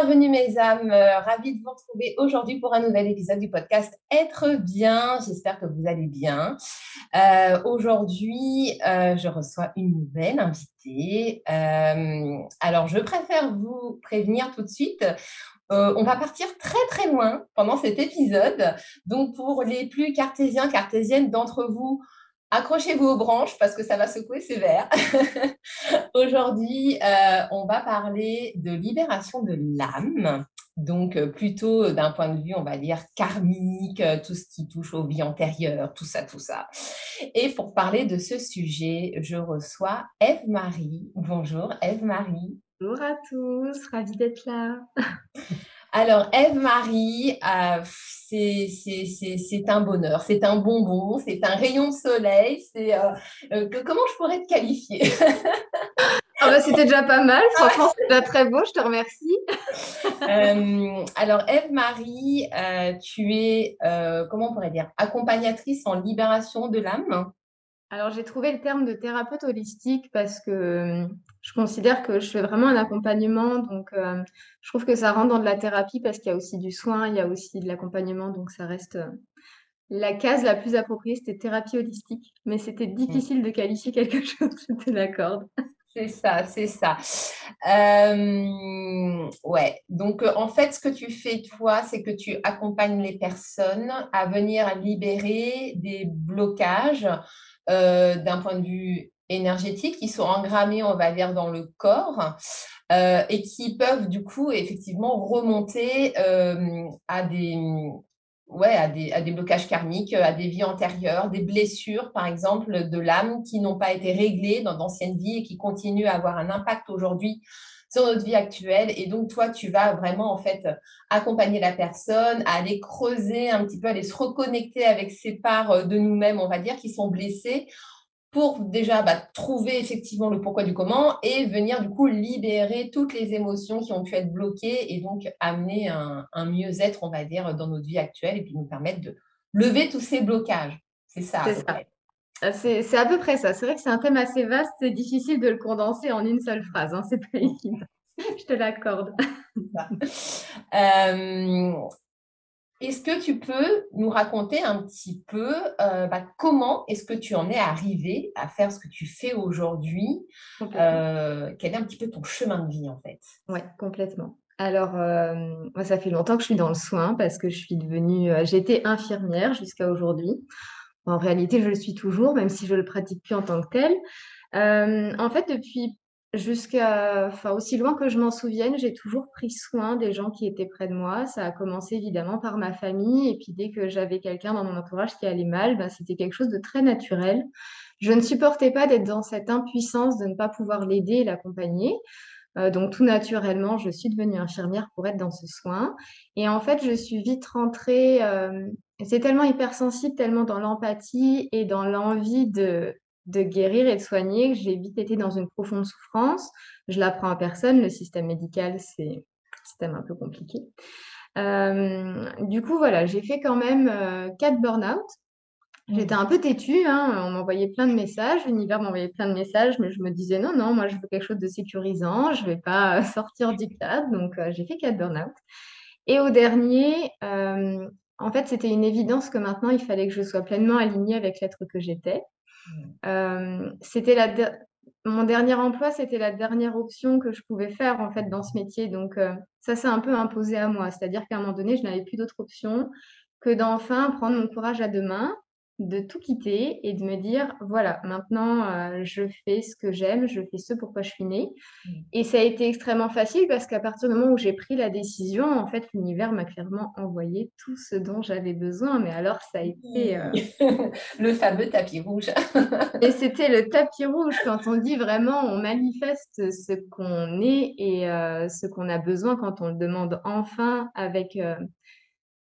bienvenue mes âmes, euh, ravie de vous retrouver aujourd'hui pour un nouvel épisode du podcast Être bien. J'espère que vous allez bien. Euh, aujourd'hui, euh, je reçois une nouvelle invitée. alors, je préfère vous prévenir tout de suite. on va partir très très loin pendant cet épisode. Donc, pour les plus cartésiens, cartésiennes d'entre vous, Accrochez-vous aux branches parce que ça va secouer sévère. Aujourd'hui, euh, on va parler de libération de l'âme. Donc, euh, plutôt d'un point de vue, on va dire, karmique, euh, tout ce qui touche aux vies antérieures, tout ça, tout ça. Et pour parler de ce sujet, je reçois Eve-Marie. Bonjour, Eve-Marie. Bonjour à tous, ravie d'être là. Alors, Eve-Marie, euh, c'est un bonheur, c'est un bonbon, c'est un rayon de soleil. C'est euh, euh, comment je pourrais te qualifier? Ah bah, C'était déjà pas mal, franchement, c'est déjà très beau, je te remercie. alors, Eve-Marie, tu es, comment on pourrait dire, accompagnatrice en libération de l'âme? Alors, j'ai trouvé le terme de thérapeute holistique parce que je considère que je fais vraiment un accompagnement. Donc, je trouve que ça rentre dans de la thérapie parce qu'il y a aussi du soin, il y a aussi de l'accompagnement. Donc, ça reste la case la plus appropriée, c'était thérapie holistique. Mais c'était mmh. difficile de qualifier quelque chose, je te l'accorde. C'est ça, c'est ça. ouais. Donc, en fait, ce que tu fais, toi, c'est que tu accompagnes les personnes à venir libérer des blocages euh, d'un point de vue énergétique qui sont engrammés, on va dire, dans le corps euh, et qui peuvent du coup effectivement remonter euh, à des ouais, à des, à des blocages karmiques, à des vies antérieures, des blessures, par exemple, de l'âme qui n'ont pas été réglées dans d'anciennes vies et qui continuent à avoir un impact aujourd'hui sur notre vie actuelle. Et donc, toi, tu vas vraiment, en fait, accompagner la personne aller creuser un petit peu, aller se reconnecter avec ces parts euh, de nous-mêmes, on va dire, qui sont blessées pour déjà bah, trouver effectivement le pourquoi du comment et venir du coup libérer toutes les émotions qui ont pu être bloquées et donc amener un, mieux-être, on va dire, dans notre vie actuelle et puis nous permettre de lever tous ces blocages. C'est ça. Ah, c'est à peu près ça. C'est vrai que c'est un thème assez vaste, c'est difficile de le condenser en une seule phrase. Hein. C'est pas évident. Je te l'accorde. Euh, est-ce que tu peux nous raconter un petit peu euh, bah, comment est-ce que tu en es arrivé à faire ce que tu fais aujourd'hui euh, Quel est un petit peu ton chemin de vie en fait? Oui, complètement. Alors, moi, ça fait longtemps que je suis dans le soin parce que je suis devenue, j'étais infirmière jusqu'à aujourd'hui. En réalité, je le suis toujours, même si je le pratique plus en tant que tel. Euh, en fait, depuis jusqu'à, enfin, aussi loin que je m'en souvienne, j'ai toujours pris soin des gens qui étaient près de moi. Ça a commencé évidemment par ma famille, et puis dès que j'avais quelqu'un dans mon entourage qui allait mal, ben, c'était quelque chose de très naturel. Je ne supportais pas d'être dans cette impuissance de ne pas pouvoir l'aider et l'accompagner. Euh, donc tout naturellement, je suis devenue infirmière pour être dans ce soin. Et en fait, je suis vite rentrée. Euh, c'est tellement hypersensible, tellement dans l'empathie et dans l'envie de, de guérir et de soigner j'ai vite été dans une profonde souffrance. Je l'apprends à personne. Le système médical, c'est un système un peu compliqué. Euh, du coup, voilà, j'ai fait quand même quatre burn-out. J'étais un peu têtue, hein, on m'envoyait plein de messages, l'univers m'envoyait plein de messages, mais je me disais non, non, moi je veux quelque chose de sécurisant, je ne vais pas sortir du cadre, donc euh, j'ai fait quatre burn-out. Et au dernier, euh, en fait, c'était une évidence que maintenant il fallait que je sois pleinement alignée avec l'être que j'étais. Euh, c'était mon dernier emploi, c'était la dernière option que je pouvais faire en fait dans ce métier, donc ça s'est un peu imposé à moi, c'est-à-dire qu'à un moment donné, je n'avais plus d'autre option que d'enfin prendre mon courage à deux mains de tout quitter et de me dire, voilà, maintenant, euh, je fais ce que j'aime, je fais ce pourquoi je suis née. Mmh. Et ça a été extrêmement facile parce qu'à partir du moment où j'ai pris la décision, en fait, l'univers m'a clairement envoyé tout ce dont j'avais besoin. Mais alors, ça a été... Euh, le fameux tapis rouge. et c'était le tapis rouge quand on dit vraiment, on manifeste ce qu'on est et euh, ce qu'on a besoin quand on le demande enfin avec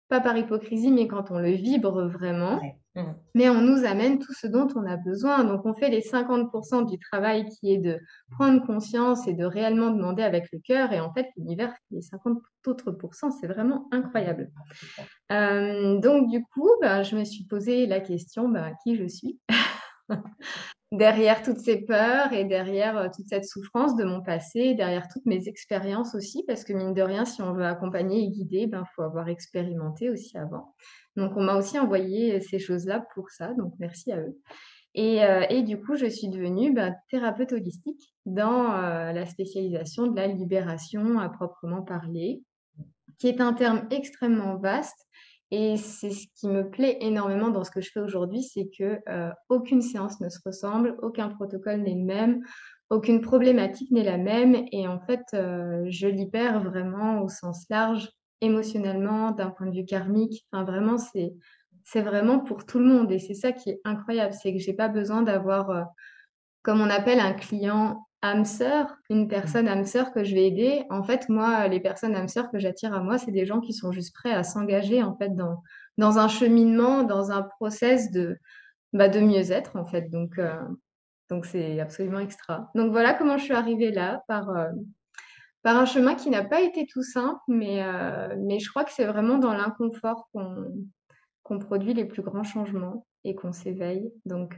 pas par hypocrisie, mais quand on le vibre vraiment. Mmh. Mais on nous amène tout ce dont on a besoin. Donc, on fait les 50% du travail qui est de prendre conscience et de réellement demander avec le cœur. Et en fait, l'univers les 50 autres pourcents. C'est vraiment incroyable. Euh, donc, du coup, ben, je me suis posé la question ben, qui je suis? derrière toutes ces peurs et derrière euh, toute cette souffrance de mon passé, derrière toutes mes expériences aussi, parce que mine de rien, si on veut accompagner et guider, il ben, faut avoir expérimenté aussi avant. Donc, on m'a aussi envoyé ces choses-là pour ça, donc merci à eux. Et, euh, et du coup, je suis devenue ben, thérapeute holistique dans euh, la spécialisation de la libération à proprement parler, qui est un terme extrêmement vaste et c'est ce qui me plaît énormément dans ce que je fais aujourd'hui, c'est que euh, aucune séance ne se ressemble, aucun protocole n'est le même, aucune problématique n'est la même. Et en fait, euh, je libère vraiment au sens large, émotionnellement, d'un point de vue karmique. Enfin, vraiment, c'est vraiment pour tout le monde. Et c'est ça qui est incroyable, c'est que j'ai pas besoin d'avoir, euh, comme on appelle un client âme sœur, une personne âme sœur que je vais aider. En fait, moi, les personnes âme sœur que j'attire à moi, c'est des gens qui sont juste prêts à s'engager en fait dans, dans un cheminement, dans un process de, bah, de mieux-être en fait. Donc, euh, donc c'est absolument extra. Donc voilà comment je suis arrivée là par, euh, par un chemin qui n'a pas été tout simple, mais, euh, mais je crois que c'est vraiment dans l'inconfort qu'on qu'on produit les plus grands changements et qu'on s'éveille. Donc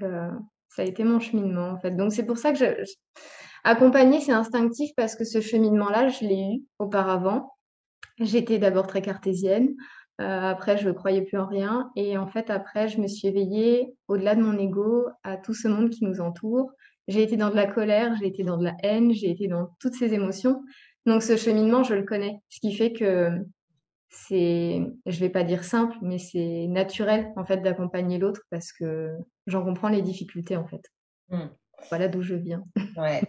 ça a été mon cheminement en fait. Donc c'est pour ça que je Accompagner, c'est instinctif parce que ce cheminement-là, je l'ai eu auparavant. J'étais d'abord très cartésienne. Euh, après, je ne croyais plus en rien. Et en fait, après, je me suis éveillée au-delà de mon ego à tout ce monde qui nous entoure. J'ai été dans de la colère, j'ai été dans de la haine, j'ai été dans toutes ces émotions. Donc, ce cheminement, je le connais. Ce qui fait que c'est, je vais pas dire simple, mais c'est naturel, en fait, d'accompagner l'autre parce que j'en comprends les difficultés, en fait. Mmh. Voilà d'où je viens.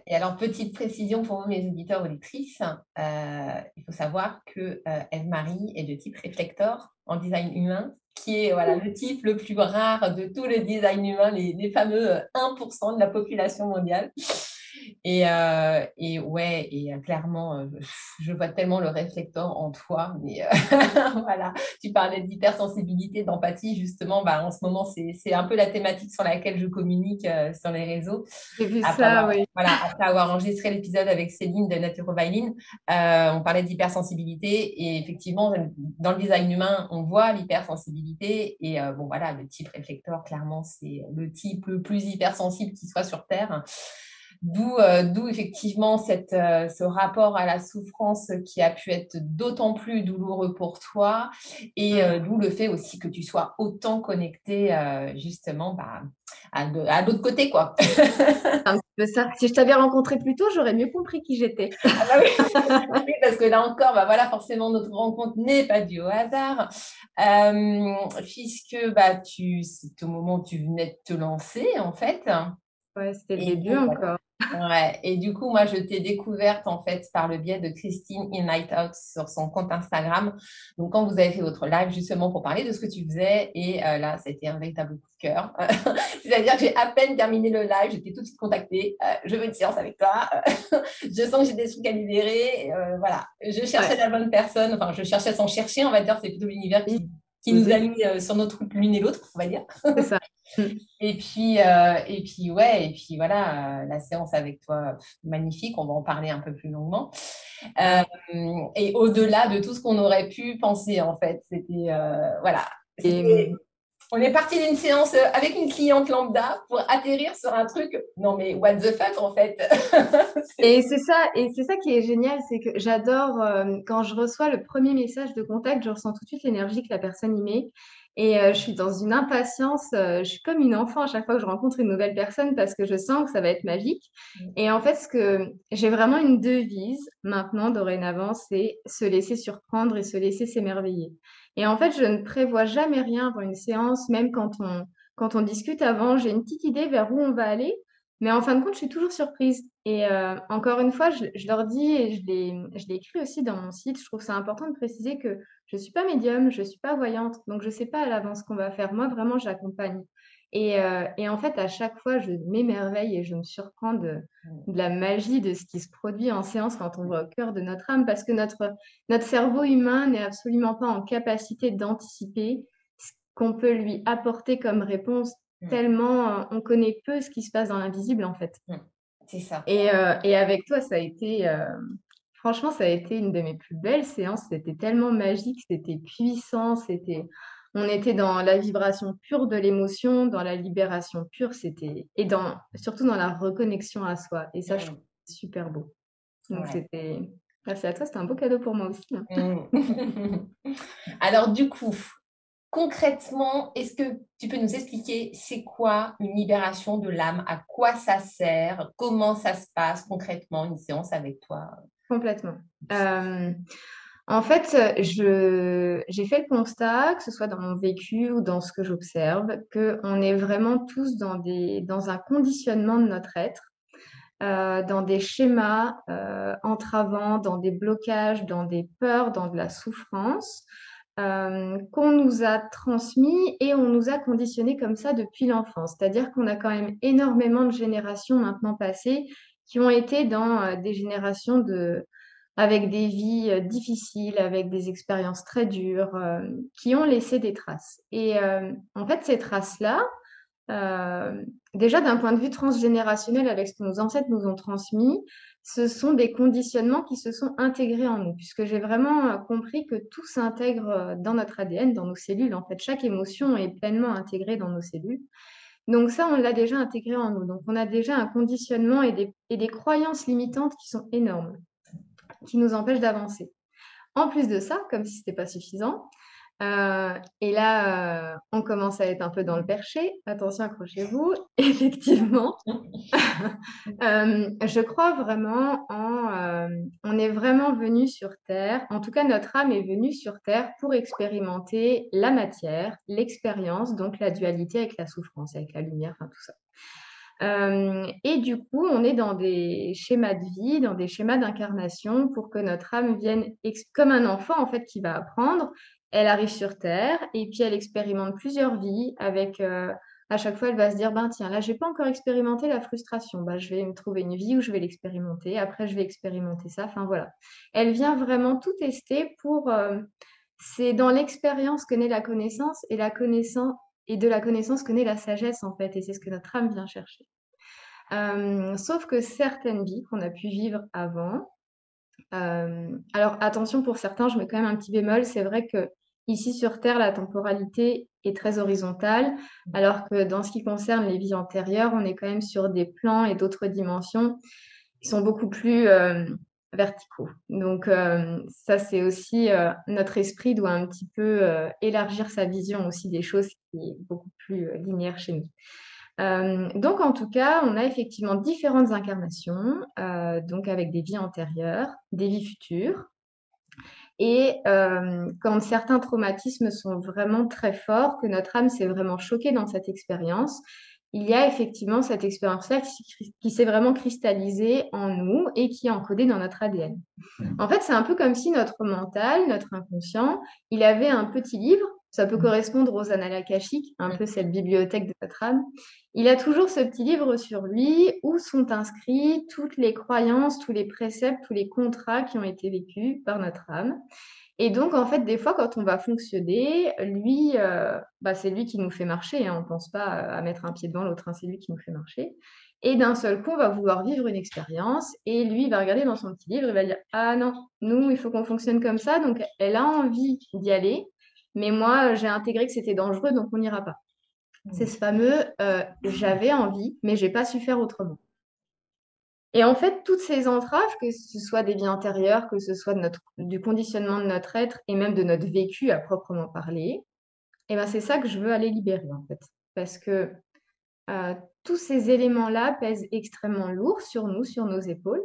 Et alors, petite précision pour vous, mes auditeurs auditrices, euh, il faut savoir que euh, Eve-Marie est de type réflector en design humain, qui est voilà, le type le plus rare de tout le design humain, les, les fameux 1% euh, de la population mondiale. Et, euh, et ouais, et euh, clairement, euh, je vois tellement le réflecteur en toi. Mais voilà, tu parlais d'hypersensibilité, d'empathie, justement. Bah, en ce moment, c'est un peu la thématique sur laquelle je communique sur les réseaux. J'ai vu ça, oui. Voilà, après avoir enregistré l'épisode avec Céline de Nature euh, on parlait d'hypersensibilité. Et effectivement, dans le design humain, on voit l'hypersensibilité. Et bon, voilà, le type réflecteur, clairement, c'est le type le plus hypersensible qui soit sur Terre. Euh, d'où effectivement cette, euh, ce rapport à la souffrance qui a pu être d'autant plus douloureux pour toi et euh, d'où le fait aussi que tu sois autant connecté justement bah, à, l'autre côté. quoi. Un peu ça. Si je t'avais rencontré plus tôt, j'aurais mieux compris qui j'étais. Ah bah oui. parce que là encore, bah voilà, forcément, notre rencontre n'est pas due au hasard. puisque bah, tu, c'est au moment où tu venais de te lancer, en fait. Ouais, c'était le début encore. Ouais. Et du coup, moi, je t'ai découverte en fait par le biais de Christine in Night Out sur son compte Instagram. Donc, quand vous avez fait votre live justement pour parler de ce que tu faisais, et euh, là, ça a été un véritable coup de cœur. C'est-à-dire que j'ai à peine terminé le live, j'étais tout de suite contactée. Euh, je veux une séance avec toi. je sens que j'ai des trucs à libérer. Euh, voilà. Je cherchais la bonne personne. Enfin, je cherchais sans chercher, on va dire. C'est plutôt l'univers qui, qui nous a mis sur notre route l'une et l'autre, on va dire. C'est ça. et puis, euh, et puis, ouais, et puis voilà, euh, la séance avec toi, magnifique, on va en parler un peu plus longuement. Euh, et au-delà de tout ce qu'on aurait pu penser, en fait, c'était, voilà. On est parti d'une séance avec une cliente lambda pour atterrir sur un truc. Non mais what the fuck en fait? et c'est ça, et c'est ça qui est génial, c'est que j'adore quand je reçois le premier message de contact, je ressens tout de suite l'énergie que la personne y met. Et euh, je suis dans une impatience, euh, je suis comme une enfant à chaque fois que je rencontre une nouvelle personne parce que je sens que ça va être magique. Mm. Et en fait, ce que j'ai vraiment une devise maintenant, dorénavant, c'est se laisser surprendre et se laisser s'émerveiller. Et en fait, je ne prévois jamais rien pour une séance, même quand on, quand on discute avant, j'ai une petite idée vers où on va aller. Mais en fin de compte, je suis toujours surprise. Et euh, encore une fois, je, leur dis, et je l'ai écrit aussi dans mon site, je trouve ça important de préciser que je ne suis pas médium, je ne suis pas voyante, donc je ne sais pas à l'avance ce qu'on va faire. Moi, vraiment, j'accompagne. Et, euh, et, en fait, à chaque fois, je m'émerveille et je me surprends de, de, la magie de ce qui se produit en séance quand on va au cœur de notre âme, parce que notre, notre cerveau humain n'est absolument pas en capacité d'anticiper ce qu'on peut lui apporter comme réponse tellement euh, on connaît peu ce qui se passe dans l'invisible en fait. C'est ça. Et, euh, et, avec toi, ça a été, franchement, ça a été une de mes plus belles séances. C'était tellement magique, c'était puissant, c'était, on était dans la vibration pure de l'émotion, dans la libération pure, c'était, et dans, surtout dans la reconnexion à soi. Et ça, je trouve super beau. Donc c'était, merci à toi, c'était un beau cadeau pour moi aussi. Hein. Alors du coup, concrètement, est-ce que tu peux nous expliquer c'est quoi une libération de l'âme? À quoi ça sert? Comment ça se passe concrètement une séance avec toi? Complètement. Euh, en fait, j'ai fait le constat, que ce soit dans mon vécu ou dans ce que j'observe, qu'on est vraiment tous dans, un conditionnement de notre être, euh, dans des schémas euh, entravants, dans des blocages, dans des peurs, dans de la souffrance. Euh, qu'on nous a transmis et on nous a conditionné comme ça depuis l'enfance. C'est-à-dire qu'on a quand même énormément de générations maintenant passées qui ont été dans euh, des générations de, avec des vies euh, difficiles, avec des expériences très dures, qui ont laissé des traces. Et en fait, ces traces-là, déjà d'un point de vue transgénérationnel, avec ce que nos ancêtres nous ont transmis, ce sont des conditionnements qui se sont intégrés en nous, puisque j'ai vraiment euh, compris que tout s'intègre euh, dans notre ADN, dans nos cellules. En fait, chaque émotion est pleinement intégrée dans nos cellules. Donc ça, on l'a déjà intégré en nous. Donc on a déjà un conditionnement et des, et des croyances limitantes qui sont énormes, qui nous empêchent d'avancer. En plus de ça, comme si ce n'était pas suffisant, euh, et là, euh, on commence à être un peu dans le perché. Attention, accrochez-vous. Effectivement, euh, je crois vraiment en... on est vraiment venu sur Terre, en tout cas notre âme est venue sur Terre pour expérimenter la matière, l'expérience, donc la dualité avec la souffrance, avec la lumière, enfin tout ça. Et du coup, on est dans des schémas de vie, dans des schémas d'incarnation pour que notre âme vienne comme un enfant en fait qui va apprendre. Elle arrive sur Terre et puis elle expérimente plusieurs vies avec, euh, à chaque fois, elle va se dire, ben tiens, là, j'ai pas encore expérimenté la frustration, ben, je vais me trouver une vie où je vais l'expérimenter, après, je vais expérimenter ça, enfin voilà. Elle vient vraiment tout tester pour... Euh, c'est dans l'expérience que naît la connaissance et la connaissance et de la connaissance que naît la sagesse en fait, et c'est ce que notre âme vient chercher. Euh, sauf que certaines vies qu'on a pu vivre avant, alors attention pour certains, je mets quand même un petit bémol, c'est vrai que Ici sur Terre, la temporalité est très horizontale, alors que dans ce qui concerne les vies antérieures, on est quand même sur des plans et d'autres dimensions qui sont beaucoup plus euh, verticaux. Donc euh, ça, c'est aussi euh, notre esprit doit un petit peu élargir sa vision aussi des choses qui est beaucoup plus linéaire chez nous. donc en tout cas, on a effectivement différentes incarnations, donc avec des vies antérieures, des vies futures, et euh, quand certains traumatismes sont vraiment très forts, que notre âme s'est vraiment choquée dans cette expérience, il y a effectivement cette expérience-là qui, s'est vraiment cristallisée en nous et qui est encodée dans notre ADN. Mmh. En fait, c'est un peu comme si notre mental, notre inconscient, il avait un petit livre ça peut correspondre aux annales akashiques, un peu cette bibliothèque de notre âme. Il a toujours ce petit livre sur lui où sont inscrits toutes les croyances, tous les préceptes, tous les contrats qui ont été vécus par notre âme. Et donc, en fait, des fois, quand on va fonctionner, lui, euh, bah, c'est lui qui nous fait marcher. Hein. on ne pense pas à mettre un pied devant l'autre, hein, c'est lui qui nous fait marcher. Et d'un seul coup, on va vouloir vivre une expérience. Et lui, il va regarder dans son petit livre, il va dire Ah non, nous, il faut qu'on fonctionne comme ça. Donc, elle a envie d'y aller. Mais moi, j'ai intégré que c'était dangereux, donc on n'ira pas. C'est ce fameux euh, j'avais envie, mais j'ai pas su faire autrement. Et en fait, toutes ces entraves, que ce soit des vies intérieures, que ce soit du conditionnement de notre être et même de notre vécu à proprement parler, et ben c'est ça que je veux aller libérer en fait. Parce que euh, tous ces éléments-là pèsent extrêmement lourd sur nous, sur nos épaules.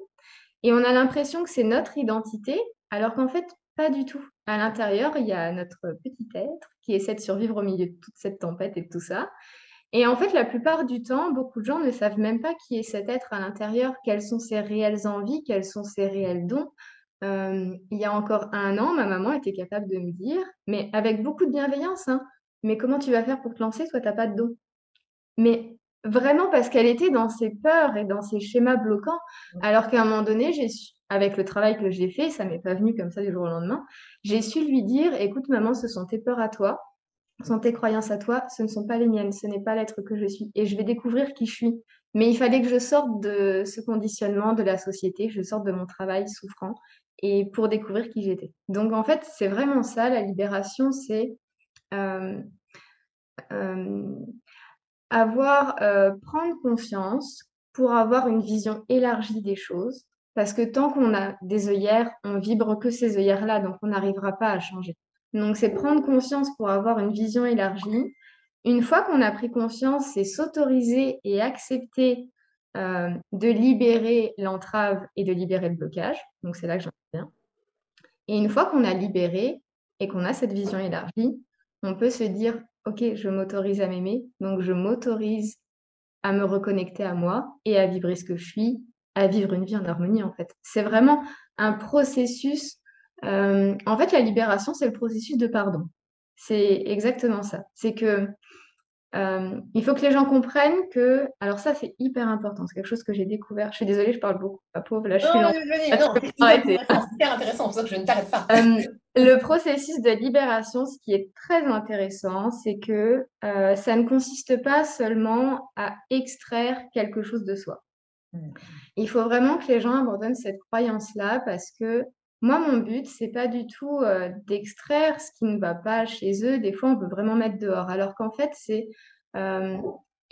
Et on a l'impression que c'est notre identité, alors qu'en fait, pas du tout. À l'intérieur, il y a notre petit être qui essaie de survivre au milieu de toute cette tempête et de tout ça. Et en fait, la plupart du temps, beaucoup de gens ne savent même pas qui est cet être à l'intérieur, quelles sont ses réelles envies, quels sont ses réels dons. Euh, il y a encore un an, ma maman était capable de me dire, mais avec beaucoup de bienveillance, hein, mais comment tu vas faire pour te lancer, toi, tu n'as pas de dons Mais vraiment parce qu'elle était dans ses peurs et dans ses schémas bloquants, alors qu'à un moment donné, avec le travail que j'ai fait, ça m'est pas venu comme ça du jour au lendemain, j'ai su lui dire, écoute maman, ce sont tes peurs à toi, sont tes croyances à toi, ce ne sont pas les miennes, ce n'est pas l'être que je suis, et je vais découvrir qui je suis. Mais il fallait que je sorte de ce conditionnement de la société, je sorte de mon travail souffrant, et pour découvrir qui j'étais. Donc en fait, c'est vraiment ça, la libération, c'est euh, euh, avoir, euh, prendre conscience pour avoir une vision élargie des choses. Parce que tant qu'on a des œillères, on vibre que ces œillères-là, donc on n'arrivera pas à changer. Donc c'est prendre conscience pour avoir une vision élargie. Une fois qu'on a pris conscience, c'est s'autoriser et accepter euh, de libérer l'entrave et de libérer le blocage. Donc c'est là que j'en viens. Et une fois qu'on a libéré et qu'on a cette vision élargie, on peut se dire, OK, je m'autorise à m'aimer, donc je m'autorise à me reconnecter à moi et à vibrer ce que je suis, à vivre une vie en harmonie en fait. C'est vraiment un processus. Euh, en fait, la libération, c'est le processus de pardon. C'est exactement ça. C'est que euh, il faut que les gens comprennent que, alors ça c'est hyper important, c'est quelque chose que j'ai découvert. Je suis désolée, je parle beaucoup, pas pauvre, là je suis. Non, c'est hyper intéressant, pour ça que je ne t'arrête pas. Euh, le processus de libération, ce qui est très intéressant, c'est que euh, ça ne consiste pas seulement à extraire quelque chose de soi. Hmm. Il faut vraiment que les gens abandonnent cette croyance-là parce que moi, mon but, c'est pas du tout euh, d'extraire ce qui ne va pas chez eux. Des fois, on peut vraiment mettre dehors. Alors qu'en fait, c'est euh,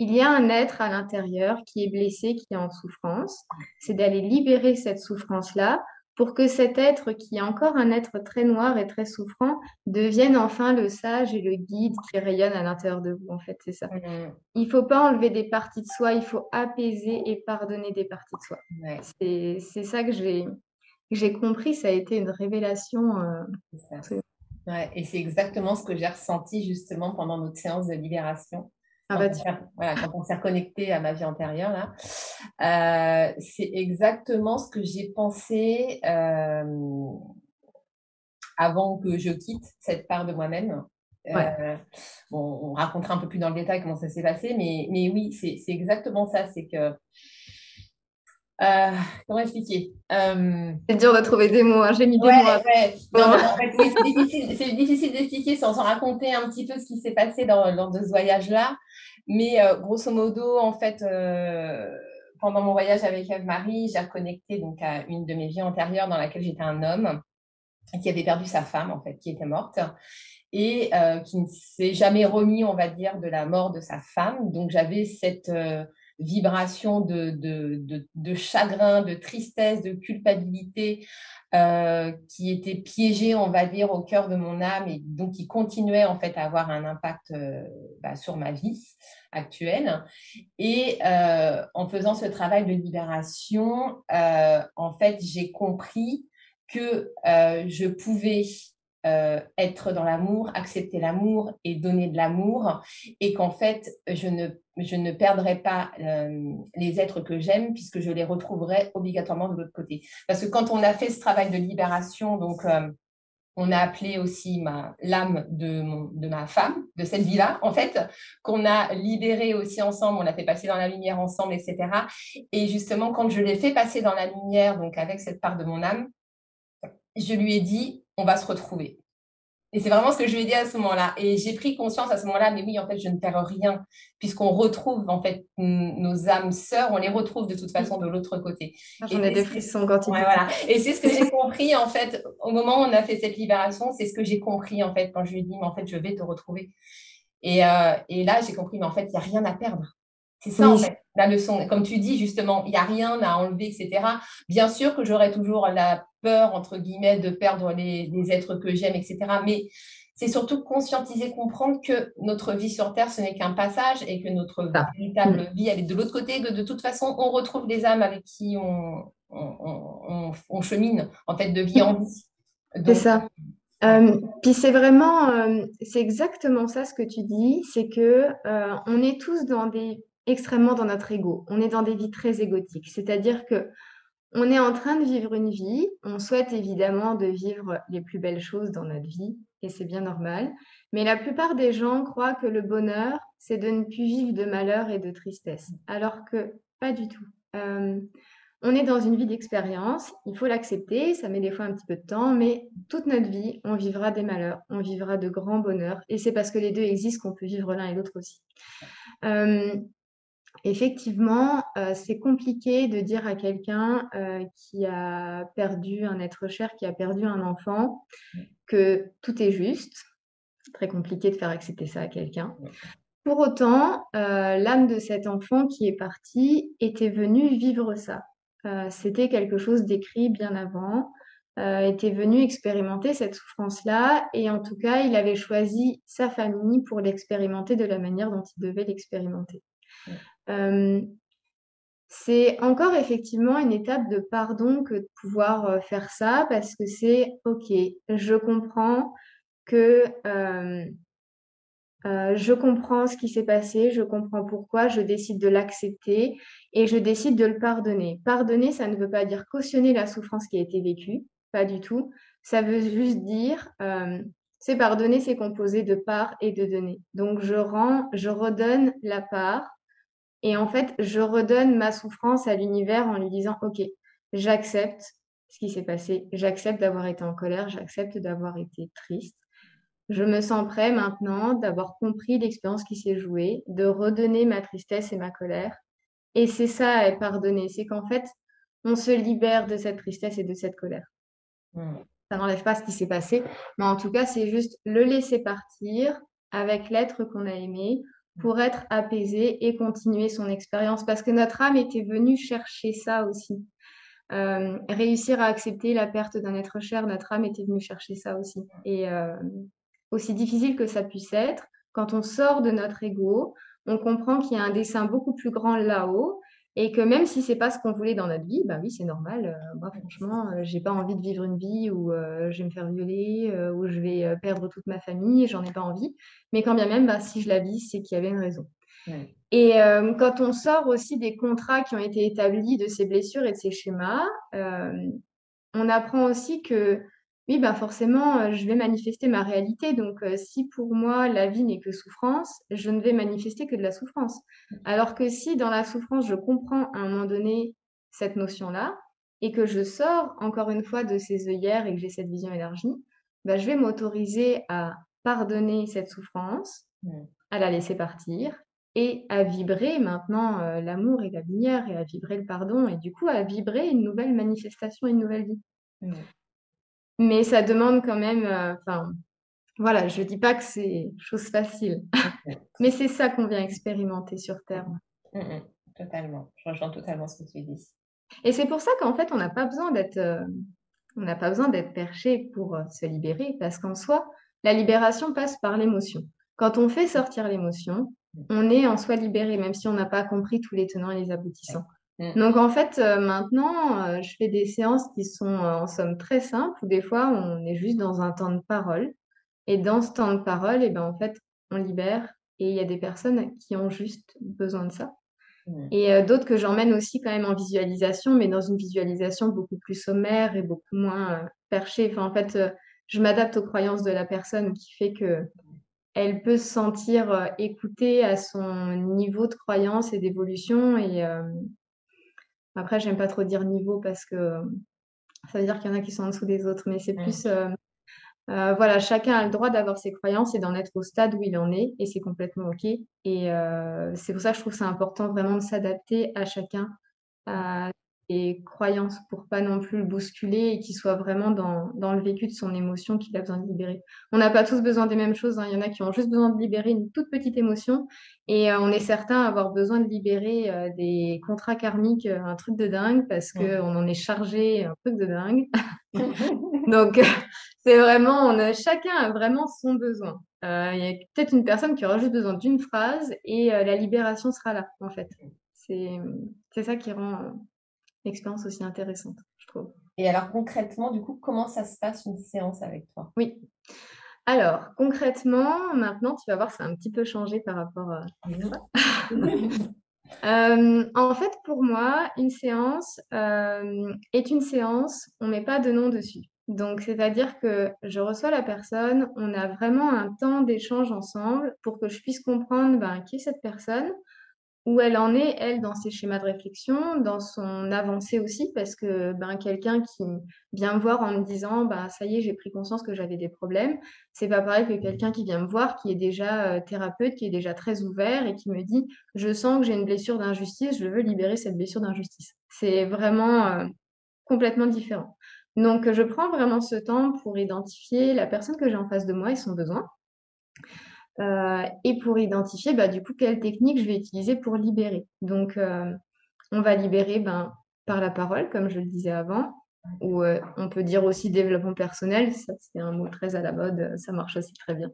il y a un être à l'intérieur qui est blessé, qui est en souffrance. C'est d'aller libérer cette souffrance-là pour que cet être, qui est encore un être très noir et très souffrant, devienne enfin le sage et le guide qui rayonne à l'intérieur de vous. En fait, c'est ça. Mmh. Il faut pas enlever des parties de soi, il faut apaiser et pardonner des parties de soi. C'est ça que j'ai j'ai compris, ça a été une révélation. Euh, et c'est exactement ce que j'ai ressenti justement pendant notre séance de libération. Ah bah on, voilà, quand on s'est reconnecté à ma vie antérieure, là, euh, c'est exactement ce que j'ai pensé euh, avant que je quitte cette part de moi-même. bon, on racontera un peu plus dans le détail comment ça s'est passé, mais, mais oui, c'est exactement ça. C'est que euh, comment expliquer? Euh... C'est dur de trouver des mots, hein. j'ai mis des mots. Ouais. en fait, c'est difficile, d'expliquer sans, raconter un petit peu ce qui s'est passé dans, dans ce voyage-là. Mais euh, grosso modo, en fait, pendant mon voyage avec Eve-Marie, j'ai reconnecté donc, à une de mes vies antérieures dans laquelle j'étais un homme qui avait perdu sa femme, en fait, qui était morte et qui ne s'est jamais remis, on va dire, de la mort de sa femme. Donc j'avais cette vibration de, de, de, chagrin, de tristesse, de culpabilité euh, qui était piégée, on va dire, au cœur de mon âme et donc qui continuait en fait à avoir un impact euh, bah, sur ma vie actuelle. Et euh, en faisant ce travail de libération, en fait, j'ai compris que je pouvais euh, être dans l'amour, accepter l'amour et donner de l'amour, et qu'en fait, je ne, je ne perdrai pas euh, les êtres que j'aime, puisque je les retrouverai obligatoirement de l'autre côté. Parce que quand on a fait ce travail de libération, donc euh, on a appelé aussi l'âme de, de ma femme, de cette vie-là, en fait, qu'on a libéré aussi ensemble, on l'a fait passer dans la lumière ensemble, etc. Et justement, quand je l'ai fait passer dans la lumière, donc avec cette part de mon âme, je lui ai dit, on va se retrouver. Et c'est vraiment ce que je lui ai dit à ce moment-là. Et j'ai pris conscience à ce moment-là, mais oui, en fait, je ne perds rien, puisqu'on retrouve en fait nos âmes sœurs, on les retrouve de toute façon de l'autre côté. Ah, j'en ai des frissons quand tu voilà. Et c'est ce que j'ai compris en fait au moment où on a fait cette libération, c'est ce que j'ai compris en fait quand je lui ai dit, mais en fait, je vais te retrouver. Et, euh, et là, j'ai compris, mais en fait, il n'y a rien à perdre. C'est ça, en fait, la leçon. Comme tu dis, justement, il n'y a rien à enlever, etc. Bien sûr que j'aurai toujours la peur, entre guillemets, de perdre les, êtres que j'aime, etc. Mais c'est surtout conscientiser, comprendre que notre vie sur Terre, ce n'est qu'un passage et que notre Ah. véritable Mm. vie, elle est de l'autre côté, que de toute façon, on retrouve des âmes avec qui on, on- on- on chemine, en fait, de vie en vie. C'est ça. Euh, puis c'est vraiment, euh, c'est exactement ça ce que tu dis, c'est que euh, on est tous dans des extrêmement dans notre ego. On est dans des vies très égotiques. C'est-à-dire que on est en train de vivre une vie. On souhaite évidemment de vivre les plus belles choses dans notre vie, et c'est bien normal. Mais la plupart des gens croient que le bonheur, c'est de ne plus vivre de malheur et de tristesse, alors que pas du tout. Euh, on est dans une vie d'expérience, il faut l'accepter, ça met des fois un petit peu de temps, mais toute notre vie, on vivra des malheurs, on vivra de grands bonheurs, et c'est parce que les deux existent qu'on peut vivre l'un et l'autre aussi. Euh, effectivement, euh, c'est compliqué de dire à quelqu'un euh, qui a perdu un être cher, qui a perdu un enfant, que tout est juste. C'est très compliqué de faire accepter ça à quelqu'un. Pour autant, euh, l'âme de cet enfant qui est parti était venue vivre ça. C'était quelque chose d'écrit bien avant, était venu expérimenter cette souffrance-là, et en tout cas, il avait choisi sa famille pour l'expérimenter de la manière dont il devait l'expérimenter. Euh, c'est encore effectivement une étape de pardon que de pouvoir euh, faire ça, parce que c'est, ok, je comprends que... euh, je comprends ce qui s'est passé, je comprends pourquoi, je décide de l'accepter et je décide de le pardonner. Pardonner, ça ne veut pas dire cautionner la souffrance qui a été vécue, pas du tout. Ça veut juste dire, c'est pardonner, c'est composé de part et de donner. Donc je rends, je redonne la part et en fait, je redonne ma souffrance à l'univers en lui disant, OK, j'accepte ce qui s'est passé, j'accepte d'avoir été en colère, j'accepte d'avoir été triste. Je me sens prêt maintenant d'avoir compris l'expérience qui s'est jouée, de redonner ma tristesse et ma colère. Et c'est ça, euh, pardonner. C'est qu'en fait, on se libère de cette tristesse et de cette colère. mm, Ça n'enlève pas ce qui s'est passé, mais en tout cas, c'est juste le laisser partir avec l'être qu'on a aimé pour être apaisé et continuer son expérience. Parce que notre âme était venue chercher ça aussi. Euh, réussir à accepter la perte d'un être cher, notre âme était venue chercher ça aussi. Et euh, aussi difficile que ça puisse être, quand on sort de notre ego, on comprend qu'il y a un dessin beaucoup plus grand là-haut et que même si c'est pas ce qu'on voulait dans notre vie, bah oui, c'est normal. Euh, moi, franchement, euh, j'ai pas envie de vivre une vie où euh, je vais me faire violer, euh, où je vais perdre toute ma famille, j'en ai pas envie. Mais quand bien même, bah, si je la vis, c'est qu'il y avait une raison. Ouais. Et quand on sort aussi des contrats qui ont été établis de ces blessures et de ces schémas, on apprend aussi que oui, bah forcément, euh, je vais manifester ma réalité. Donc, euh, si pour moi, la vie n'est que souffrance, je ne vais manifester que de la souffrance. Alors que si dans la souffrance, je comprends à un moment donné cette notion-là et que je sors encore une fois de ces œillères et que j'ai cette vision élargie, bah, je vais m'autoriser à pardonner cette souffrance, Mm. à la laisser partir et à vibrer maintenant euh, l'amour et la lumière et à vibrer le pardon et du coup à vibrer une nouvelle manifestation, une nouvelle vie. mm. Mais ça demande quand même, euh, enfin, voilà, je dis pas que c'est chose facile, mais c'est ça qu'on vient expérimenter sur Terre. Mm, mm, Totalement. Je rejoins totalement ce que tu dis. Et c'est pour ça qu'en fait, on n'a pas besoin d'être, euh, on n'a pas besoin d'être perché pour euh, se libérer, parce qu'en soi, la libération passe par l'émotion. Quand on fait sortir l'émotion, on est en soi libéré, même si on n'a pas compris tous les tenants et les aboutissants. Mm. Donc en fait, euh, maintenant, euh, je fais des séances qui sont euh, en somme très simples, où des fois, on est juste dans un temps de parole. Et dans ce temps de parole, et ben, en fait, on libère. Et il y a des personnes qui ont juste besoin de ça. Mm. Et d'autres que j'emmène aussi quand même en visualisation, mais dans une visualisation beaucoup plus sommaire et beaucoup moins perchée. Enfin, en fait, je m'adapte aux croyances de la personne qui fait que elle peut se sentir écoutée à son niveau de croyance et d'évolution. Et après, j'aime pas trop dire niveau parce que euh, ça veut dire qu'il y en a qui sont en dessous des autres, mais c'est plus euh, euh, voilà, chacun a le droit d'avoir ses croyances et d'en être au stade où il en est, et c'est complètement OK. Et euh, c'est pour ça que je trouve que c'est important vraiment de s'adapter à chacun, à et croyances pour pas non plus le bousculer et qu'il soit vraiment dans, dans, le vécu de son émotion qu'il a besoin de libérer. On n'a pas tous besoin des mêmes choses. Hein. Il y en a qui ont juste besoin de libérer une toute petite émotion et euh, on est certain avoir besoin de libérer euh, des contrats karmiques, euh, un truc de dingue parce qu'on en est chargé, un truc de dingue. Donc, c'est vraiment, on a, chacun a vraiment son besoin. Il y a peut-être une personne qui aura juste besoin d'une phrase et la libération sera là, en fait. C'est ça qui rend l'expérience aussi intéressante, je trouve. Et alors concrètement, du coup, comment ça se passe une séance avec toi? Oui. Alors, concrètement, maintenant, tu vas voir, ça a un petit peu changé par rapport à euh, en fait, pour moi, une séance euh, est une séance, on ne met pas de nom dessus. Donc, c'est-à-dire que je reçois la personne, on a vraiment un temps d'échange ensemble pour que je puisse comprendre ben, qui est cette personne, où elle en est, elle, dans ses schémas de réflexion, dans son avancée aussi, parce que ben, quelqu'un qui vient me voir en me disant bah, ça y est, j'ai pris conscience que j'avais des problèmes, c'est pas pareil que quelqu'un qui vient me voir, qui est déjà euh, thérapeute, qui est déjà très ouvert et qui me dit je sens que j'ai une blessure d'injustice, je veux libérer cette blessure d'injustice. C'est vraiment euh, complètement différent. Donc, je prends vraiment ce temps pour identifier la personne que j'ai en face de moi et son besoin. Euh, et pour identifier bah, du coup quelle technique je vais utiliser pour libérer. Donc euh, on va libérer ben, par la parole, comme je le disais avant, ou euh, on peut dire aussi développement personnel, ça c'est un mot très à la mode, ça marche aussi très bien.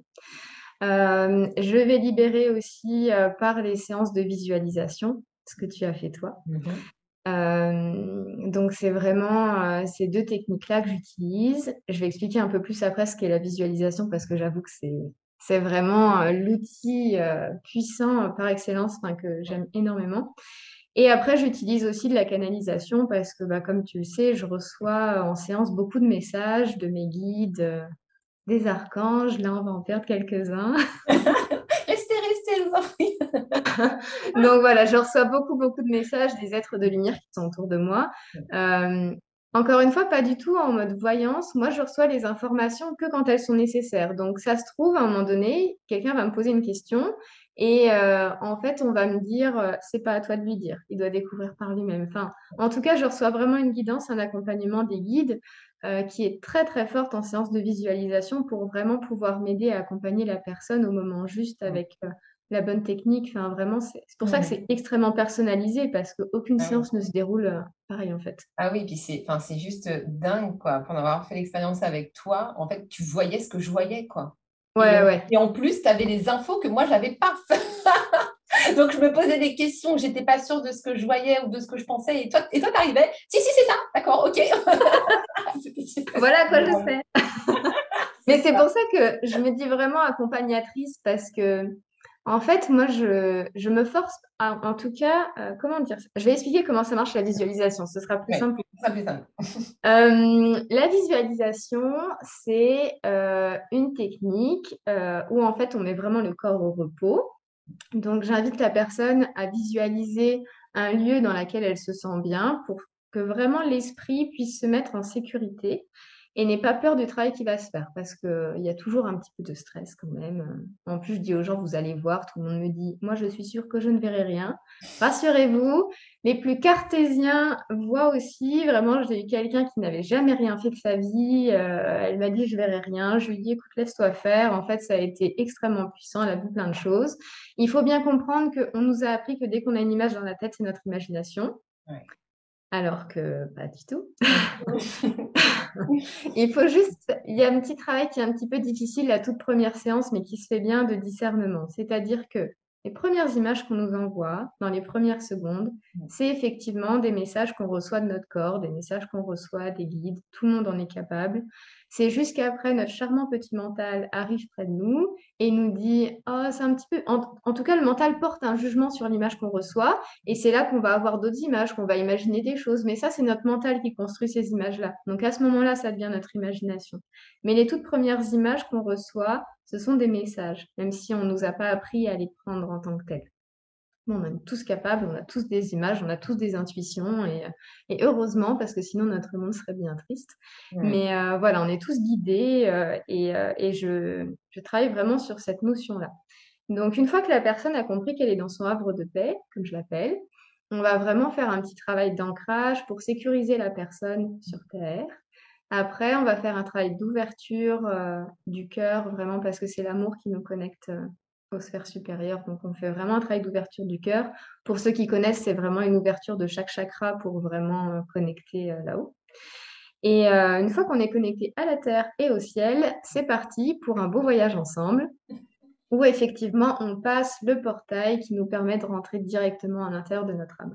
je vais libérer aussi par les séances de visualisation, ce que tu as fait toi. Mm-hmm. donc c'est vraiment ces deux techniques-là que j'utilise. Je vais expliquer un peu plus après ce qu'est la visualisation parce que j'avoue que c'est c'est vraiment euh, l'outil euh, puissant par excellence que j'aime énormément. Et après, j'utilise aussi de la canalisation parce que, bah, comme tu le sais, je reçois en séance beaucoup de messages de mes guides, euh, des archanges. Là, on va en perdre quelques-uns. restez, restez, Donc voilà, je reçois beaucoup, beaucoup de messages des êtres de lumière qui sont autour de moi. Encore une fois, pas du tout en mode voyance. Moi, je reçois les informations que quand elles sont nécessaires. Donc, ça se trouve, à un moment donné, quelqu'un va me poser une question et euh, en fait, on va me dire, euh, c'est pas à toi de lui dire. Il doit découvrir par lui-même. Enfin, en tout cas, je reçois vraiment une guidance, un accompagnement des guides euh, qui est très très forte en séance de visualisation pour vraiment pouvoir m'aider à accompagner la personne au moment juste avec la bonne technique. Enfin, vraiment, c'est pour ça que c'est extrêmement personnalisé parce qu'aucune séance ne se déroule euh, pareil en fait. Ah oui, puis c'est, enfin, c'est juste dingue quoi. Pour avoir fait l'expérience avec toi, en fait, tu voyais ce que je voyais quoi. Ouais, et, ouais. Et en plus, tu avais des infos que moi, je n'avais pas. Donc, je me posais des questions, j'étais pas sûre de ce que je voyais ou de ce que je pensais. Et toi, et toi, t'arrivais, si, si, c'est ça, d'accord, ok. voilà quoi je sais. Mais c'est pour ça que je me dis vraiment accompagnatrice parce que en fait, moi, je, me force, en tout cas, euh, comment dire Je vais expliquer comment ça marche la visualisation, ce sera plus simple. Euh, la visualisation, c'est euh, une technique où en fait, on met vraiment le corps au repos. Donc, j'invite la personne à visualiser un lieu dans lequel elle se sent bien pour que vraiment l'esprit puisse se mettre en sécurité et n'aie pas peur du travail qui va se faire parce qu'il y a toujours un petit peu de stress quand même. En plus, je dis aux gens, vous allez voir, tout le monde me dit, moi je suis sûre que je ne verrai rien. Rassurez-vous, les plus cartésiens voient aussi. Vraiment, j'ai eu quelqu'un qui n'avait jamais rien fait de sa vie. Euh, elle m'a dit, je verrai rien. Je lui ai dit, écoute, laisse-toi faire. En fait, ça a été extrêmement puissant. Elle a vu plein de choses. Il faut bien comprendre qu'on nous a appris que dès qu'on a une image dans la tête, c'est notre imagination. Alors que pas du tout. il faut juste, il y a un petit travail qui est un petit peu difficile la toute première séance, mais qui se fait bien de discernement. C'est-à-dire que les premières images qu'on nous envoie dans les premières secondes, c'est effectivement des messages qu'on reçoit de notre corps, des messages qu'on reçoit des guides. Tout le monde en est capable. C'est jusqu'après notre charmant petit mental arrive près de nous et nous dit oh, c'est un petit peu. En, tout cas, le mental porte un jugement sur l'image qu'on reçoit et c'est là qu'on va avoir d'autres images, qu'on va imaginer des choses. Mais ça, c'est notre mental qui construit ces images-là. Donc à ce moment-là, ça devient notre imagination. Mais les toutes premières images qu'on reçoit, ce sont des messages, même si on ne nous a pas appris à les prendre en tant que tels on est tous capables, on a tous des images, on a tous des intuitions, et, et heureusement, parce que sinon notre monde serait bien triste. Mais euh, voilà, on est tous guidés, euh, et, euh, et je, je, travaille vraiment sur cette notion-là. Donc, une fois que la personne a compris qu'elle est dans son havre de paix, comme je l'appelle, on va vraiment faire un petit travail d'ancrage pour sécuriser la personne sur Terre. Après, on va faire un travail d'ouverture euh, du cœur, vraiment parce que c'est l'amour qui nous connecte euh, aux sphères supérieures. Donc, on fait vraiment un travail d'ouverture du cœur. Pour ceux qui connaissent, c'est vraiment une ouverture de chaque chakra pour vraiment euh, connecter là-haut. Et une fois qu'on est connecté à la Terre et au ciel, c'est parti pour un beau voyage ensemble où effectivement on passe le portail qui nous permet de rentrer directement à l'intérieur de notre âme.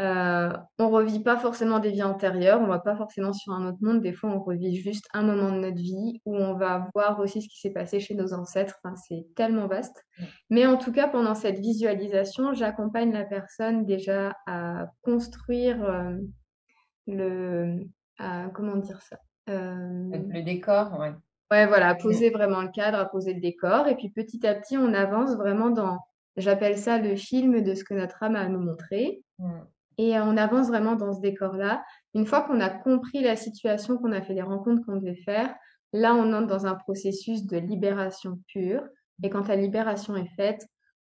Euh, on revit pas forcément des vies antérieures, on va pas forcément sur un autre monde. Des fois, on revit juste un moment de notre vie où on va voir aussi ce qui s'est passé chez nos ancêtres. c'est tellement vaste. Mais en tout cas, pendant cette visualisation, j'accompagne la personne déjà à construire euh, le, comment dire ça, euh, le décor, ouais. Ouais, voilà, à poser vraiment le cadre, à poser le décor. Et puis petit à petit, on avance vraiment dans, j'appelle ça le film de ce que notre âme a à nous montrer. Mm. Et on avance vraiment dans ce décor-là. Une fois qu'on a compris la situation, qu'on a fait les rencontres qu'on devait faire, là, on entre dans un processus de libération pure. Et quand la libération est faite,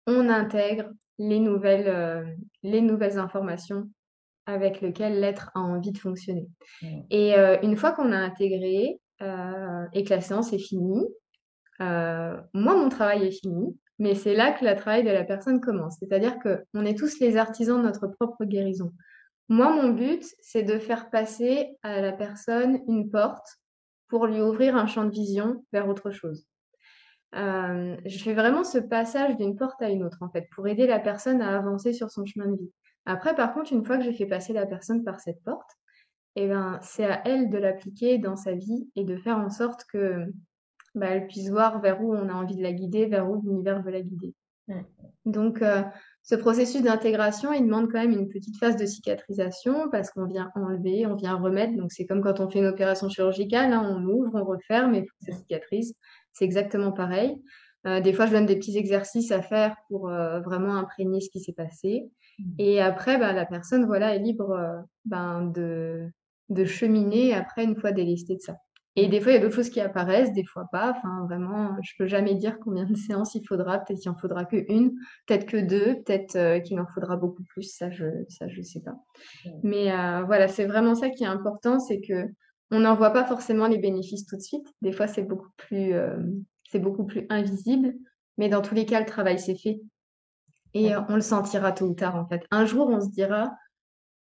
on intègre les nouvelles, euh, les nouvelles informations avec lesquelles l'être a envie de fonctionner. Mm. Et euh, une fois qu'on a intégré, euh, et que la séance est finie. Euh, moi, mon travail est fini, mais c'est là que le travail de la personne commence. C'est-à-dire qu'on est tous les artisans de notre propre guérison. Moi, mon but, c'est de faire passer à la personne une porte pour lui ouvrir un champ de vision vers autre chose. Euh, je fais vraiment ce passage d'une porte à une autre, en fait, pour aider la personne à avancer sur son chemin de vie. Après, par contre, une fois que j'ai fait passer la personne par cette porte, eh ben, c'est à elle de l'appliquer dans sa vie et de faire en sorte que bah, elle puisse voir vers où on a envie de la guider, vers où l'univers veut la guider. Donc, euh, ce processus d'intégration, il demande quand même une petite phase de cicatrisation parce qu'on vient enlever, on vient remettre. Donc, c'est comme quand on fait une opération chirurgicale, hein, on ouvre, on referme et ça cicatrise. C'est exactement pareil. Euh, des fois, je donne des petits exercices à faire pour euh, vraiment imprégner ce qui s'est passé. Mm. Et après, bah, la personne voilà, est libre ben, de, de cheminer après une fois délesté de ça. Et mmh. des fois, il y a d'autres choses qui apparaissent, des fois pas. Enfin, vraiment, je peux jamais dire combien de séances il faudra. Peut-être qu'il en faudra que une, peut-être que deux, peut-être euh, qu'il en faudra beaucoup plus. Ça, je, ça, je sais pas. Mais euh, voilà, c'est vraiment ça qui est important, c'est que on n'en voit pas forcément les bénéfices tout de suite. Des fois, c'est beaucoup plus, euh, c'est beaucoup plus invisible. Mais dans tous les cas, le travail s'est fait. Et on le sentira tôt ou tard, en fait. Un jour, on se dira,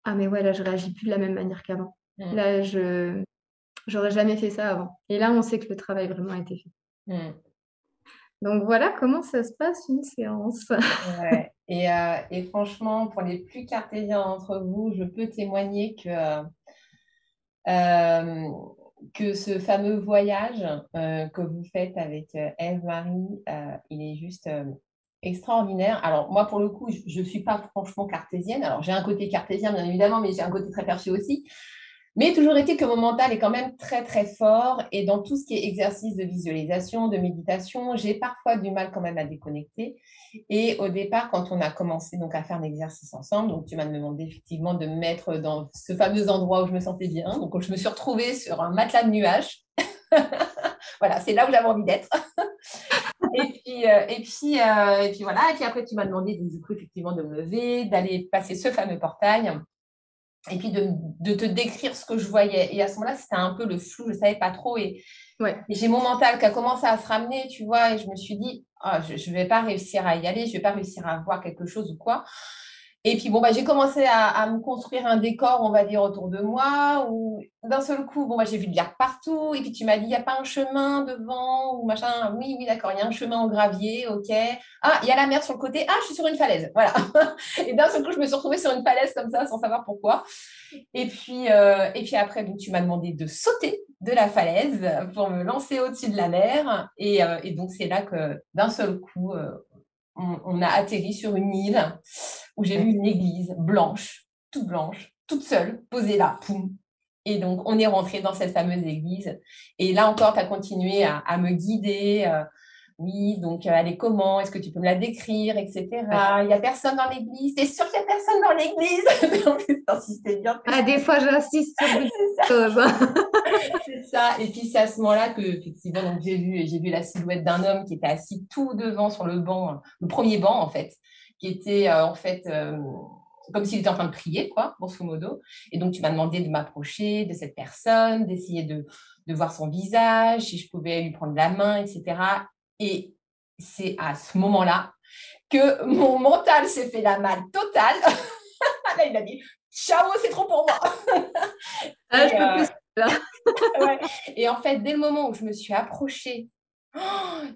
ah mais ouais, là, je réagis plus de la même manière qu'avant. Mmh. Là, je j'aurais jamais fait ça avant. Et là, on sait que le travail vraiment a été fait. Mmh. Donc voilà comment ça se passe une séance. et, euh, et, franchement, pour les plus cartésiens d'entre vous, je peux témoigner que, euh, que ce fameux voyage euh, que vous faites avec Eve-Marie, il est juste extraordinaire. Alors, moi, pour le coup, je ne suis pas franchement cartésienne. Alors, j'ai un côté cartésien, bien évidemment, mais j'ai un côté très perçu aussi. Mais toujours été que mon mental est quand même très très fort et dans tout ce qui est exercice de visualisation, de méditation, j'ai parfois du mal quand même à déconnecter. Et au départ, quand on a commencé donc à faire un exercice ensemble, donc tu m'as demandé effectivement de me mettre dans ce fameux endroit où je me sentais bien. Donc je me suis retrouvée sur un matelas de nuages. voilà, c'est là où j'avais envie d'être. et puis, euh, et puis, euh, et puis voilà. Et puis après, tu m'as demandé du coup effectivement de me lever, d'aller passer ce fameux portail et puis de, de, te décrire ce que je voyais. Et à ce moment-là, c'était un peu le flou, je ne savais pas trop. Et, ouais. j'ai mon mental qui a commencé à se ramener, tu vois, et je me suis dit, oh, je ne vais pas réussir à y aller, je ne vais pas réussir à voir quelque chose ou quoi. Et puis, bon, bah, j'ai commencé à, me construire un décor, on va dire, autour de moi, où d'un seul coup, bon, bah, j'ai vu de l'herbe partout. Et puis, tu m'as dit, il n'y a pas un chemin devant ou machin. Oui, oui, d'accord, il y a un chemin en gravier, ok. Ah, il y a la mer sur le côté. Ah, je suis sur une falaise. Voilà. et d'un seul coup, je me suis retrouvée sur une falaise comme ça, sans savoir pourquoi. Et puis, euh, et puis après, donc, tu m'as demandé de sauter de la falaise pour me lancer au-dessus de la mer. Et, euh, et donc, c'est là que d'un seul coup, euh, on, a atterri sur une île où j'ai vu une église blanche, toute blanche, toute seule, posée là, poum. Et donc, on est rentré dans cette fameuse église. Et là encore, tu as continué à, me guider. Euh, oui, donc elle est comment? Est-ce que tu peux me la décrire, etc. Il n'y a personne dans l'église. T'es sûre qu'il n'y a personne dans l'église? Bien. Ah, des fois, j'insiste sur des choses. c'est ça. Et puis c'est à ce moment-là que effectivement, j'ai vu, j'ai vu la silhouette d'un homme qui était assis tout devant sur le banc, le premier banc en fait, qui était euh, en fait euh, comme s'il était en train de prier, quoi, grosso modo. Et donc, tu m'as demandé de m'approcher de cette personne, d'essayer de, de voir son visage, si je pouvais lui prendre la main, etc. Et c'est à ce moment-là que mon mental s'est fait la malle totale. Là, il a dit Ciao, c'est trop pour moi. Ah, et, euh, et en fait, dès le moment où je me suis approchée,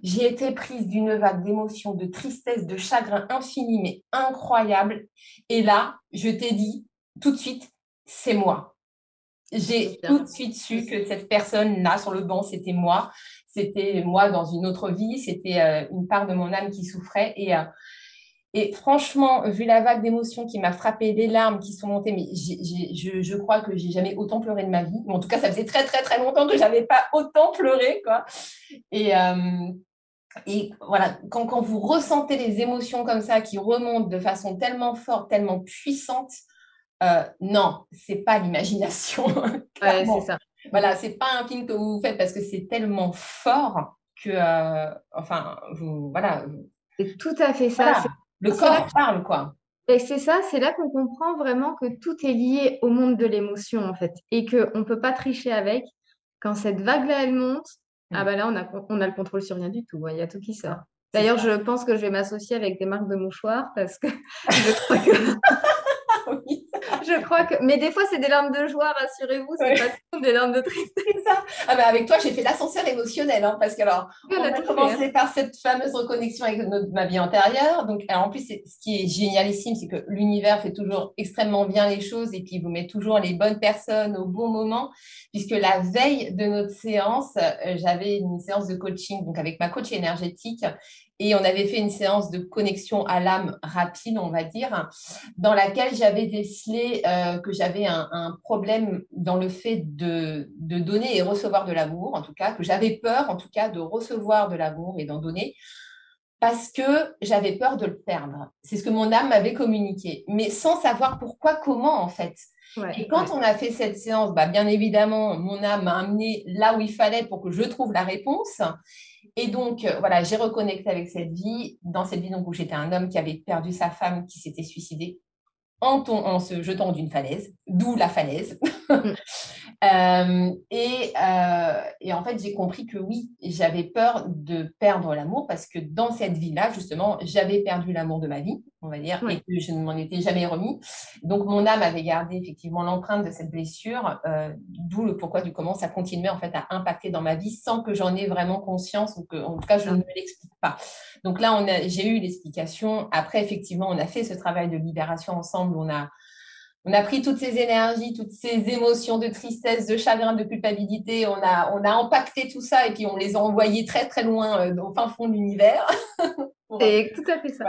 j'ai été prise d'une vague d'émotions, de tristesse, de chagrin infini, mais incroyable. Et là, je t'ai dit tout de suite, c'est moi. J'ai tout de suite su que cette personne-là sur le banc, c'était moi. C'était moi dans une autre vie. C'était euh, une part de mon âme qui souffrait. Et, euh, et franchement, vu la vague d'émotions qui m'a frappé, les larmes qui sont montées, mais je, je, crois que j'ai jamais autant pleuré de ma vie. en tout cas, ça faisait très, très, très longtemps que j'avais pas autant pleuré. Quoi. Et, euh, et voilà, quand, quand vous ressentez les émotions comme ça qui remontent de façon tellement forte, tellement puissante, euh, non, c'est pas l'imagination. ouais, c'est ça. Voilà, c'est pas un film que vous faites parce que c'est tellement fort que, euh, enfin, vous, voilà. C'est tout à fait ça. Le corps parle, quoi. Et c'est ça, c'est là qu'on comprend vraiment que tout est lié au monde de l'émotion, en fait, et qu'on ne peut pas tricher avec. Quand cette vague-là, elle monte, ah mm. bah là, on a, on a le contrôle sur rien du tout. Il y a tout qui sort. D'ailleurs, je pense que je vais m'associer avec des marques de mouchoirs parce que je crois que je crois que. Mais des fois, c'est des larmes de joie, rassurez-vous, c'est pas des larmes de tristesse. Ah bah avec toi, j'ai fait l'ascenseur émotionnel, hein, parce que alors, on, a, commencé hein. par cette fameuse reconnexion avec notre, ma vie antérieure. Donc, en plus, ce qui est génialissime, c'est que l'univers fait toujours extrêmement bien les choses et puis vous met toujours les bonnes personnes au bon moment, puisque la veille de notre séance, euh, j'avais une séance de coaching donc avec ma coach énergétique et on avait fait une séance de connexion à l'âme rapide, on va dire, dans laquelle j'avais décelé euh, que j'avais un, problème dans le fait de, de donner et recevoir de l'amour, en tout cas, que j'avais peur, en tout cas, de recevoir de l'amour et d'en donner, parce que j'avais peur de le perdre. C'est ce que mon âme m'avait communiqué, mais sans savoir pourquoi, comment, en fait. et quand on a fait cette séance, bah, bien évidemment, mon âme m'a amené là où il fallait pour que je trouve la réponse. Et donc, euh, voilà, j'ai reconnecté avec cette vie. Dans cette vie donc, où j'étais un homme qui avait perdu sa femme, qui s'était suicidé en, en se jetant d'une falaise, d'où la falaise. Mm. Euh, et, euh, et, en fait, j'ai compris que oui, j'avais peur de perdre l'amour parce que dans cette vie-là, justement, j'avais perdu l'amour de ma vie, on va dire, et que je ne m'en étais jamais remis. Donc, mon âme avait gardé effectivement l'empreinte de cette blessure, euh, d'où le pourquoi du comment ça continuait en fait à impacter dans ma vie sans que j'en ai vraiment conscience ou que, en tout cas, je ne me l'explique pas. Donc là, j'ai eu l'explication. Après, effectivement, on a fait ce travail de libération ensemble. On a on a pris toutes ces énergies, toutes ces émotions de tristesse, de chagrin, de culpabilité, on a, on a empaqueté tout ça et puis on les a envoyés très très loin euh, au fin fond de l'univers. C'est tout à fait ça.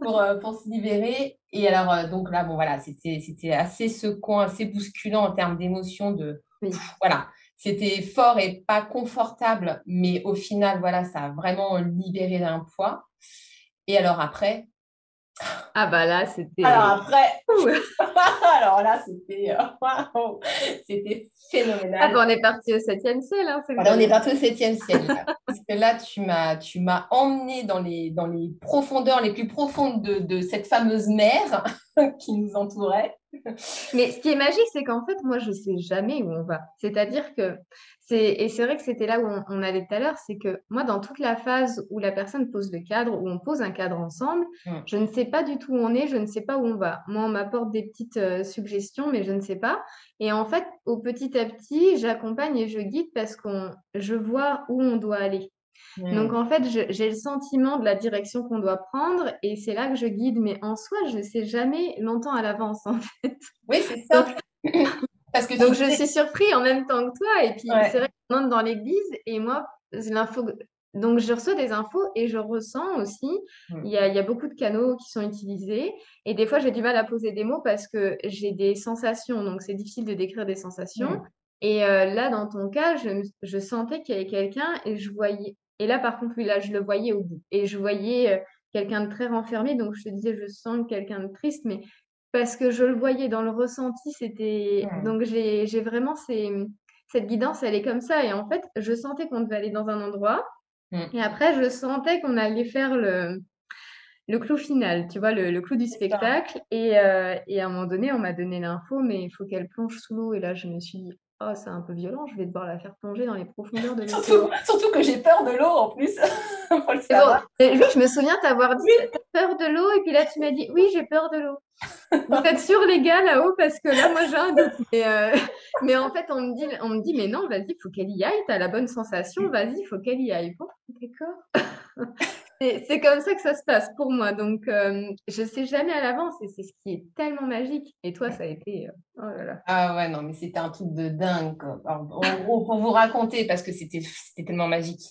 pour, euh, pour, se libérer. Et alors, euh, donc là, bon, voilà, c'était assez secouant, assez bousculant en termes d'émotions. De, Voilà, c'était fort et pas confortable, mais au final, voilà, ça a vraiment libéré d'un poids. Et alors après, ah bah là, c'était... Alors après, alors là, c'était euh, c'était phénoménal. Ah bah on est parti au septième ciel. Hein, on est parti au septième ciel. parce que là, tu m'as, tu m'as emmené dans les, dans les profondeurs les plus profondes de, de cette fameuse mer qui nous entourait. Mais ce qui est magique, c'est qu'en fait, moi, je ne sais jamais où on va. C'est-à-dire que et c'est vrai que c'était là où on, allait tout à l'heure, c'est que moi, dans toute la phase où la personne pose le cadre, où on pose un cadre ensemble, mmh. je ne sais pas du tout où on est, je ne sais pas où on va. Moi, on m'apporte des petites euh, suggestions, mais je ne sais pas. Et en fait, au petit à petit, j'accompagne et je guide parce que je vois où on doit aller. Mmh. Donc en fait, j'ai le sentiment de la direction qu'on doit prendre et c'est là que je guide. Mais en soi, je ne sais jamais longtemps à l'avance en fait. Oui, c'est ça. Parce que Donc, je suis surpris en même temps que toi. Et puis, c'est vrai qu'on entre dans l'église et moi, l'info. Donc, je reçois des infos et je ressens aussi. Mmh. Il, y a, il y, a, beaucoup de canaux qui sont utilisés. Et des fois, j'ai du mal à poser des mots parce que j'ai des sensations. Donc, c'est difficile de décrire des sensations. Mmh. Et euh, là, dans ton cas, je, je sentais qu'il y avait quelqu'un et je voyais. Et là, par contre, oui, là, je le voyais au bout. Et je voyais euh, quelqu'un de très renfermé. Donc, je te disais, je sens quelqu'un de triste. Mais parce que je le voyais dans le ressenti, c'était donc j'ai vraiment cette guidance, elle est comme ça et en fait, je sentais qu'on devait aller dans un endroit mmh. et après je sentais qu'on allait faire le le clou final, tu vois, le, clou du spectacle. Et, euh, et, à un moment donné, on m'a donné l'info, mais il faut qu'elle plonge sous l'eau. Et là, je me suis dit, oh, c'est un peu violent, je vais devoir la faire plonger dans les profondeurs de l'eau. surtout, que j'ai peur de l'eau en plus. je me souviens t'avoir dit, peur de l'eau, et puis là, tu m'as dit, oui, j'ai peur de l'eau. Vous êtes sûrs, les gars, là-haut, parce que là, moi, j'ai un doute. Mais, euh, mais, en fait, on me dit, on me dit mais non, vas-y, il faut qu'elle y aille, tu as la bonne sensation, vas-y, il faut qu'elle y aille. Bon, d'accord. C'est comme ça que ça se passe pour moi. Donc, euh, je sais jamais à l'avance et c'est ce qui est tellement magique. Et toi, ça a été. Euh, oh là là. Ah ouais, non, mais c'était un truc de dingue. en gros, pour vous raconter, parce que c'était tellement magique.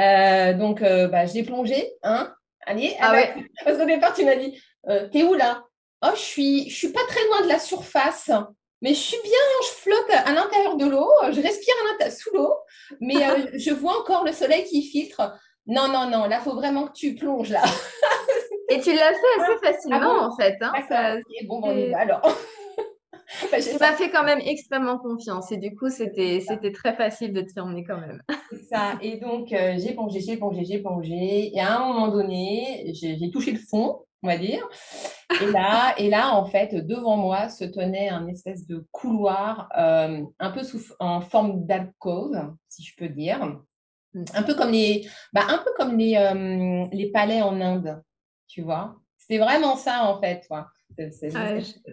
Euh, donc, bah, j'ai plongé, hein. Allez, ah ouais. parce qu'au départ, tu m'as dit T'es où là? Oh, je suis, je suis pas très loin de la surface. Mais je suis bien, je flotte à l'intérieur de l'eau, je respire sous l'eau, mais je vois encore le soleil qui filtre. Non, non, non, là, il faut vraiment que tu plonges là. Et tu l'as fait assez ah facilement, en fait. Hein, ça... Bon, bon, on y va alors. bah, tu m'as fait quand même extrêmement confiance et du coup, c'était très facile de t'y emmener quand même. C'est ça. Et donc, euh, j'ai plongé, j'ai plongé, j'ai plongé. Et à un moment donné, j'ai touché le fond, on va dire. Et là, et là, en fait, devant moi se tenait un espèce de couloir euh, un peu sous, en forme d'alcôve, si je peux dire. Un peu comme les, bah, un peu comme les, euh, les palais en Inde, tu vois? C'était vraiment ça, en fait.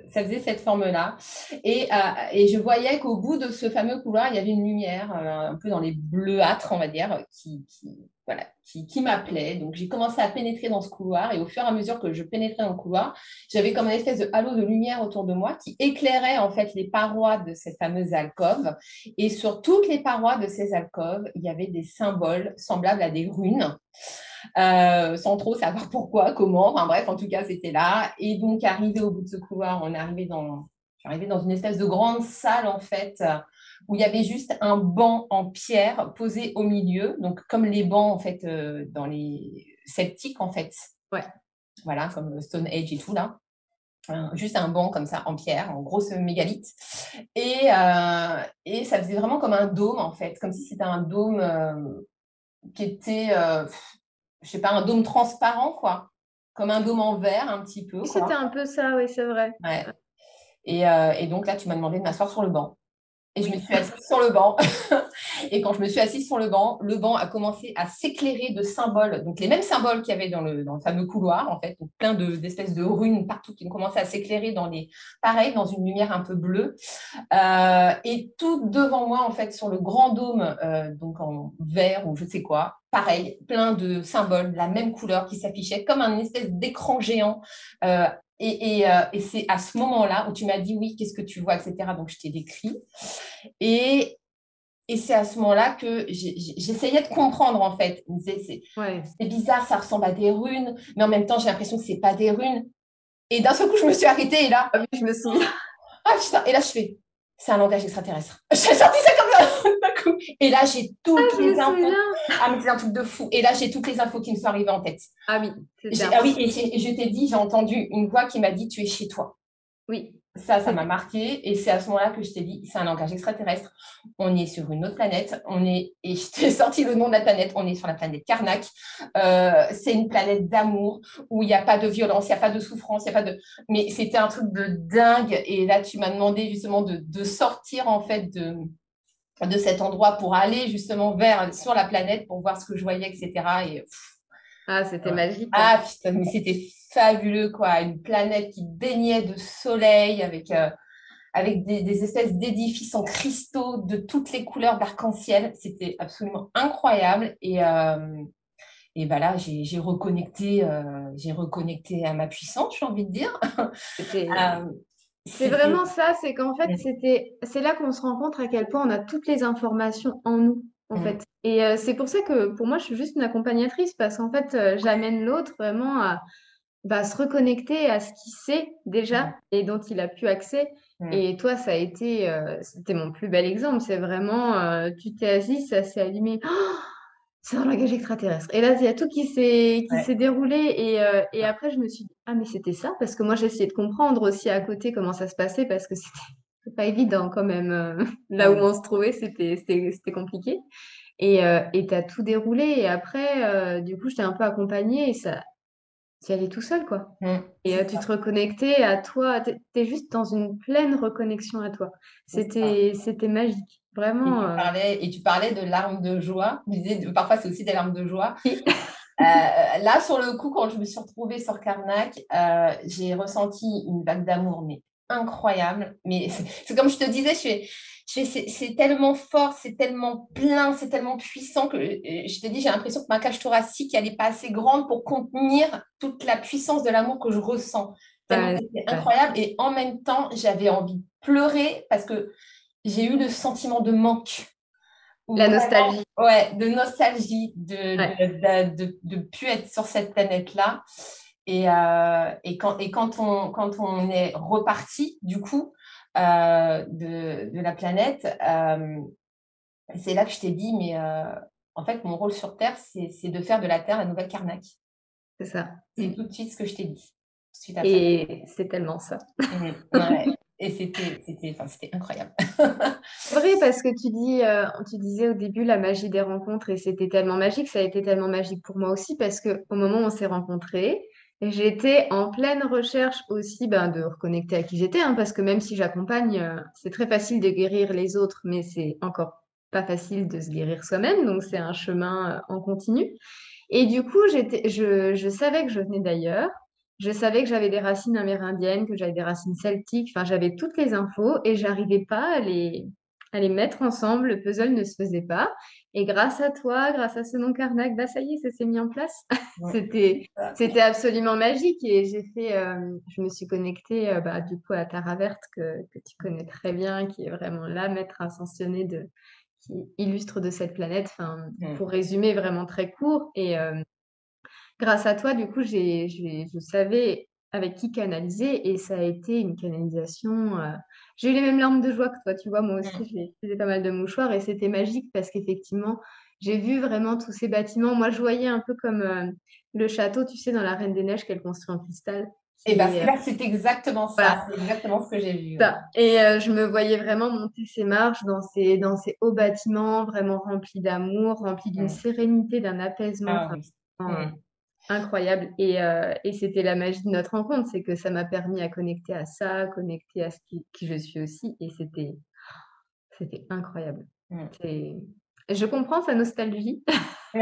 Ça faisait cette forme-là. Et, euh, et, je voyais qu'au bout de ce fameux couloir, il y avait une lumière, euh, un peu dans les bleuâtres, on va dire, qui, voilà, qui, qui m'appelait. Donc, j'ai commencé à pénétrer dans ce couloir. Et au fur et à mesure que je pénétrais dans le couloir, j'avais comme une espèce de halo de lumière autour de moi qui éclairait en fait les parois de cette fameuse alcôve. Et sur toutes les parois de ces alcôves, il y avait des symboles semblables à des runes. Euh, sans trop savoir pourquoi, comment. Enfin bref, en tout cas, c'était là. Et donc, arrivé au bout de ce couloir, on est arrivé dans, arrivé dans une espèce de grande salle, en fait, où il y avait juste un banc en pierre posé au milieu. Donc, comme les bancs, en fait, euh, dans les sceptiques, en fait. Ouais. Voilà, comme Stone Age et tout, là. juste un banc comme ça en pierre, en grosse mégalith. Et, euh, et ça faisait vraiment comme un dôme, en fait, comme si c'était un dôme qui était je sais pas, un dôme transparent, quoi. Comme un dôme en verre, un petit peu. C'était un peu ça, oui, c'est vrai. Et, euh, et, donc là, tu m'as demandé de m'asseoir sur le banc. Et je me suis assise sur le banc. et quand je me suis assise sur le banc, le banc a commencé à s'éclairer de symboles. Donc les mêmes symboles qu'il y avait dans le, dans le fameux couloir, en fait. Donc, plein d'espèces de, runes partout qui ont commencé à s'éclairer dans les. Pareil, dans une lumière un peu bleue. Euh, et tout devant moi, en fait, sur le grand dôme, euh, donc en vert ou je sais quoi, pareil, plein de symboles de la même couleur qui s'affichaient comme un espèce d'écran géant euh, euh, et, c'est à ce moment-là où tu m'as dit oui, qu'est-ce que tu vois, etc. Donc je t'ai décrit. Et, c'est à ce moment-là que j'essayais de comprendre en fait. C'est bizarre, ça ressemble à des runes, mais en même temps j'ai l'impression que c'est pas des runes. Et d'un seul coup, je me suis arrêtée et là, ah je me souviens. Ah putain, et là je fais, c'est un langage extraterrestre. J'ai sorti ça comme d'un coup. Et là, j'ai toutes ah, les infos. Ah, mais c'est un truc de fou. Et là, j'ai toutes les infos qui me sont arrivées en tête. Ah oui, Ah oui, et, je t'ai dit, j'ai entendu une voix qui m'a dit, tu es chez toi. Oui. Ça, ça m'a marqué. Et c'est à ce moment-là que je t'ai dit, c'est un langage extraterrestre. On est sur une autre planète. On est, et je t'ai sorti le nom de la planète. On est sur la planète Karnak. Euh, c'est une planète d'amour où il n'y a pas de violence, il n'y a pas de souffrance, il n'y a pas de. Mais c'était un truc de dingue. Et là, tu m'as demandé justement de, de sortir en fait de de cet endroit pour aller justement vers sur la planète pour voir ce que je voyais, etc. Et, ah, c'était magique. Hein. Ah, putain, mais c'était fabuleux, quoi. Une planète qui baignait de soleil avec, euh, avec des, espèces d'édifices en cristaux de toutes les couleurs d'arc-en-ciel. C'était absolument incroyable. Et, euh, et là, j'ai reconnecté, euh, j'ai reconnecté à ma puissance, j'ai envie de dire. C'est vraiment ça, c'est qu'en fait, c'était, c'est là qu'on se rend compte à quel point on a toutes les informations en nous, en mmh. fait. Et c'est pour ça que pour moi, je suis juste une accompagnatrice parce qu'en fait, j'amène l'autre vraiment à bah, se reconnecter à ce qu'il sait déjà et dont il a pu accès. Mmh. Et toi, ça a été, c'était mon plus bel exemple. C'est vraiment, tu t'es assis, ça s'est allumé. Oh c'est un langage extraterrestre. Et là, il y a tout qui s'est qui s'est déroulé. Et, euh, et, après, je me suis dit, ah, mais c'était ça. Parce que moi, j'ai essayé de comprendre aussi à côté comment ça se passait parce que c'était pas évident quand même. Euh, là où on se trouvait, c'était compliqué. Et euh, tu as tout déroulé. Et après, du coup, je t'ai un peu accompagnée et ça, tu allais tout seul, quoi. Mmh, et euh, tu te reconnectais à toi. Tu es, juste dans une pleine reconnexion à toi. C'était, c'était magique. Vraiment. Et tu, euh. parlais, et tu parlais de larmes de joie. disais, parfois, c'est aussi des larmes de joie. Euh, là, sur le coup, quand je me suis retrouvée sur Karnak, j'ai ressenti une vague d'amour, mais incroyable. Mais c'est comme je te disais, je suis c'est tellement fort, c'est tellement plein, c'est tellement puissant que euh, je te dis, j'ai l'impression que ma cage thoracique, elle n'est pas assez grande pour contenir toute la puissance de l'amour que je ressens. c'est incroyable. Et en même temps, j'avais envie de pleurer parce que j'ai eu le sentiment de manque. La nostalgie. Ouais, de nostalgie, de de, de, plus être sur cette planète-là. Et, euh, et, quand, et quand, on, quand on est reparti, du coup, de, de, la planète, euh, c'est là que je t'ai dit, mais euh, en fait, mon rôle sur Terre, c'est de faire de la Terre la nouvelle Karnak. C'est ça. C'est tout de suite ce que je t'ai dit. Et c'est tellement ça. Mmh, Et c'était incroyable. vrai parce que tu dis, tu disais au début la magie des rencontres et c'était tellement magique, ça a été tellement magique pour moi aussi parce que au moment où on s'est rencontrés, J'étais en pleine recherche aussi ben, de reconnecter à qui j'étais, hein, parce que même si j'accompagne, euh, c'est très facile de guérir les autres, mais c'est encore pas facile de se guérir soi-même, donc c'est un chemin euh, en continu. Et du coup, je, je savais que je venais d'ailleurs, je savais que j'avais des racines amérindiennes, que j'avais des racines celtiques, enfin j'avais toutes les infos et j'arrivais pas à les, à les mettre ensemble, le puzzle ne se faisait pas. Et grâce à toi, grâce à ce nom Karnak, bah ça y est, ça s'est mis en place. c'était, c'était absolument magique et j'ai fait, euh, je me suis connectée euh, bah, du coup à Tara Verte que, que, tu connais très bien, qui est vraiment la maître ascensionnée de, qui illustre de cette planète. Enfin, pour résumer vraiment très court. Et euh, grâce à toi, du coup, j'ai, je savais avec qui canaliser et ça a été une canalisation j'ai eu les mêmes larmes de joie que toi, tu vois. Moi aussi, j'ai fait pas mal de mouchoirs et c'était magique parce qu'effectivement, j'ai vu vraiment tous ces bâtiments. Moi, je voyais un peu comme euh, le château, tu sais, dans la Reine des Neiges qu'elle construit en cristal. Et bien, là, c'est exactement ça. C'est exactement ce que j'ai vu. Et euh, je me voyais vraiment monter ces marches dans ces, dans ces hauts bâtiments, vraiment remplis d'amour, remplis d'une sérénité, d'un apaisement. Ah incroyable. Et, euh, et c'était la magie de notre rencontre, c'est que ça m'a permis à connecter à ça, connecter à ce qui, qui je suis aussi. Et c'était, c'était incroyable. Mm. Je comprends sa nostalgie,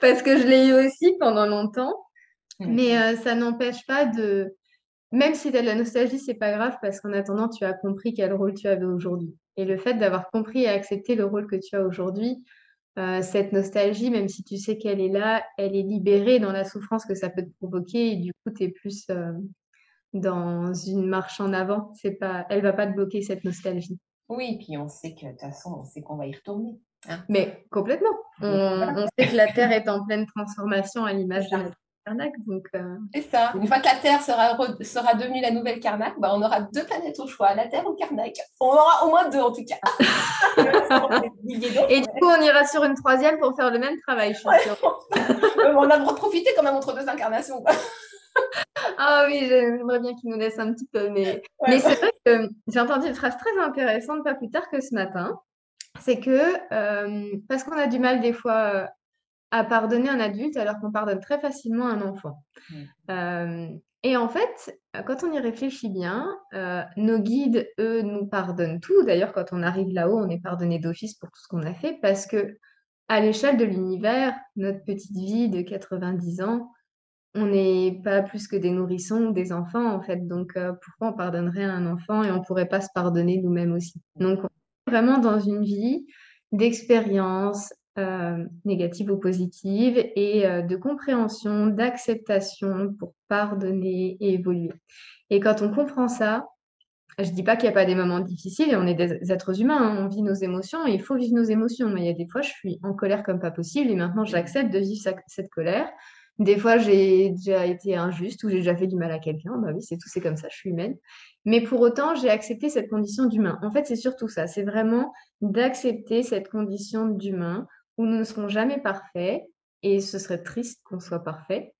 parce que je l'ai eu aussi pendant longtemps. Mm. Mais euh, ça n'empêche pas de... Même si tu as de la nostalgie, c'est pas grave, parce qu'en attendant, tu as compris quel rôle tu avais aujourd'hui. Et le fait d'avoir compris et accepté le rôle que tu as aujourd'hui, euh, cette nostalgie, même si tu sais qu'elle est là, elle est libérée dans la souffrance que ça peut te provoquer et du coup, tu es plus euh, dans une marche en avant. C'est pas, elle va pas te bloquer cette nostalgie. Oui, puis on sait que de toute façon, on sait qu'on va y retourner. Hein. Mais complètement. On, on, sait que la Terre est en pleine transformation à l'image de notre Karnak. Donc, euh, C'est ça. Une fois que la Terre sera, sera devenue la nouvelle Karnak, bah, on aura deux planètes au choix, la Terre ou Karnak. On aura au moins deux en tout cas. Et du coup, on ira sur une troisième pour faire le même travail, je suis on a profité quand même entre deux incarnations. ah oui, j'aimerais bien qu'il nous laisse un petit peu. Mais, mais c'est vrai que j'ai entendu une phrase très intéressante pas plus tard que ce matin. C'est que euh, parce qu'on a du mal des fois à pardonner un adulte alors qu'on pardonne très facilement un enfant. Mmh. Euh, et en fait, quand on y réfléchit bien, euh, nos guides, eux, nous pardonnent tout. D'ailleurs, quand on arrive là-haut, on est pardonné d'office pour tout ce qu'on a fait parce que, à l'échelle de l'univers, notre petite vie de 90 ans, on n'est pas plus que des nourrissons ou des enfants, en fait. Donc, euh, pourquoi on pardonnerait à un enfant et on ne pourrait pas se pardonner nous-mêmes aussi? Donc, on est vraiment dans une vie d'expérience, euh, négatives ou positives, et euh, de compréhension, d'acceptation pour pardonner et évoluer. Et quand on comprend ça, je dis pas qu'il n'y a pas des moments difficiles, et on est des êtres humains, hein, on vit nos émotions, et il faut vivre nos émotions. Mais il y a des fois, je suis en colère comme pas possible, et maintenant j'accepte de vivre cette colère. Des fois, j'ai déjà été injuste ou j'ai déjà fait du mal à quelqu'un. Bah oui, c'est tout, c'est comme ça, je suis humaine. Mais pour autant, j'ai accepté cette condition d'humain. En fait, c'est surtout ça. C'est vraiment d'accepter cette condition d'humain où nous ne serons jamais parfaits et ce serait triste qu'on soit parfait.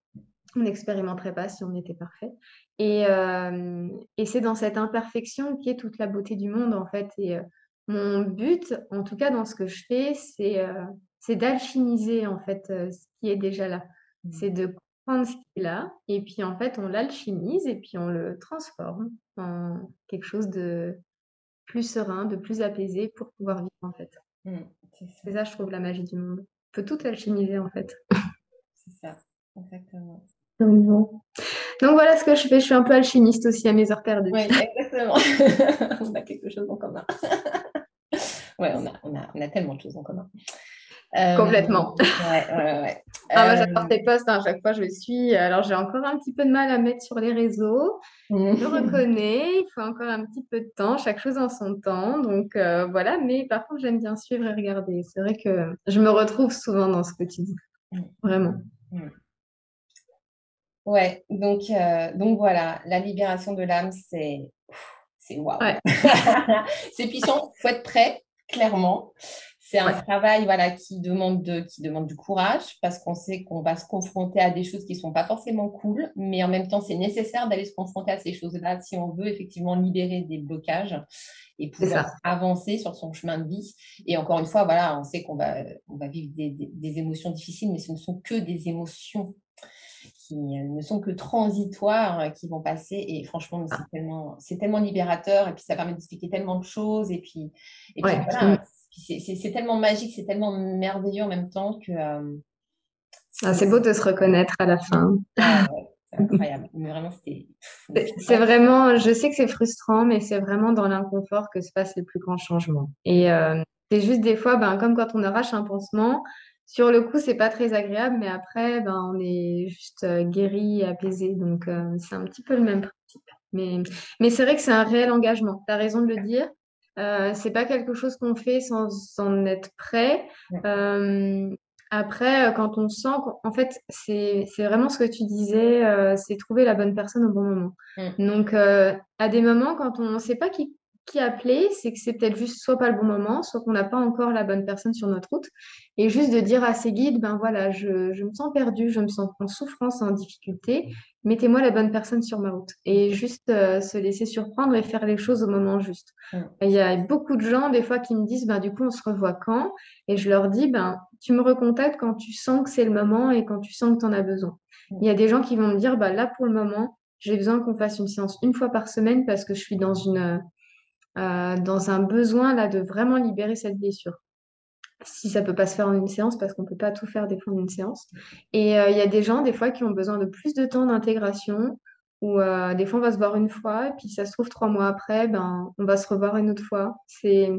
On n'expérimenterait pas si on était parfait. Et, euh, et c'est dans cette imperfection qui est toute la beauté du monde, en fait. Et euh, mon but, en tout cas dans ce que je fais, c'est euh, d'alchimiser, en fait, ce qui est déjà là. Mmh. C'est de prendre ce qu'il a et puis en fait on l'alchimise et puis on le transforme en quelque chose de plus serein, de plus apaisé pour pouvoir vivre en fait. Mmh, c'est ça. je trouve la magie du monde. On peut tout alchimiser en fait. C'est ça, exactement. Donc, voilà ce que je fais. Je suis un peu alchimiste aussi à mes heures perdues. Oui, exactement. on a quelque chose en commun. ouais, on a, on, a, on a tellement de choses en commun. Euh, Complètement. Ouais, ouais, ouais. Ah, moi, j'adore tes posts. Hein. À chaque fois, je suis. Alors, j'ai encore un petit peu de mal à mettre sur les réseaux. Mmh. Je reconnais. Il faut encore un petit peu de temps. Chaque chose en son temps. Donc, euh, voilà. Mais par contre, j'aime bien suivre et regarder. C'est vrai que je me retrouve souvent dans ce que tu dis. Mmh. Vraiment. Mmh. Ouais. Donc, euh, donc, voilà. La libération de l'âme, c'est. C'est waouh. c'est puissant. Il faut être prêt, clairement. C'est un travail voilà, qui, demande de, qui demande du courage parce qu'on sait qu'on va se confronter à des choses qui ne sont pas forcément cool, mais en même temps, c'est nécessaire d'aller se confronter à ces choses-là si on veut effectivement libérer des blocages et pouvoir avancer sur son chemin de vie. Et encore une fois, voilà, on sait qu'on va, on va vivre des, des, émotions difficiles, mais ce ne sont que des émotions qui ne sont que transitoires, qui vont passer. Et franchement, c'est tellement, c'est tellement libérateur. Et puis, ça permet d'expliquer tellement de choses. Et puis, et puis voilà, c'est tellement magique, c'est tellement merveilleux en même temps que. Euh, ah, c'est beau de se reconnaître à la fin. Ah, c'est incroyable. vraiment, C'est vraiment, je sais que c'est frustrant, mais c'est vraiment dans l'inconfort que se passent les plus grands changements. Et euh, c'est juste des fois, ben, comme quand on arrache un pansement, sur le coup, c'est pas très agréable, mais après, ben, on est juste euh, guéri apaisé. Donc, c'est un petit peu le même principe. Mais, mais c'est vrai que c'est un réel engagement. Tu as raison de le dire. Euh, c'est pas quelque chose qu'on fait sans en être prêt. Euh, après, euh, quand on sent, en fait, c'est vraiment ce que tu disais, euh, c'est trouver la bonne personne au bon moment. Donc, à des moments, quand on ne sait pas qui, qui appeler, c'est que c'est peut-être juste soit pas le bon moment, soit qu'on n'a pas encore la bonne personne sur notre route. Et juste de dire à ses guides, ben voilà, je, je me sens perdue, je me sens en souffrance, en difficulté, mettez-moi la bonne personne sur ma route. Et juste euh, se laisser surprendre et faire les choses au moment juste. Il y a beaucoup de gens, des fois, qui me disent, ben du coup, on se revoit quand? Et je leur dis, ben tu me recontactes quand tu sens que c'est le moment et quand tu sens que tu en as besoin. Il y a des gens qui vont me dire, ben là, pour le moment, j'ai besoin qu'on fasse une séance une fois par semaine parce que je suis dans une euh, dans un besoin là de vraiment libérer cette blessure. Si ça peut pas se faire en une séance, parce qu'on peut pas tout faire des fois en une séance. Et euh, il y a des gens des fois qui ont besoin de plus de temps d'intégration, ou euh, des fois on va se voir une fois, et puis ça se trouve trois mois après, ben on va se revoir une autre fois. C'est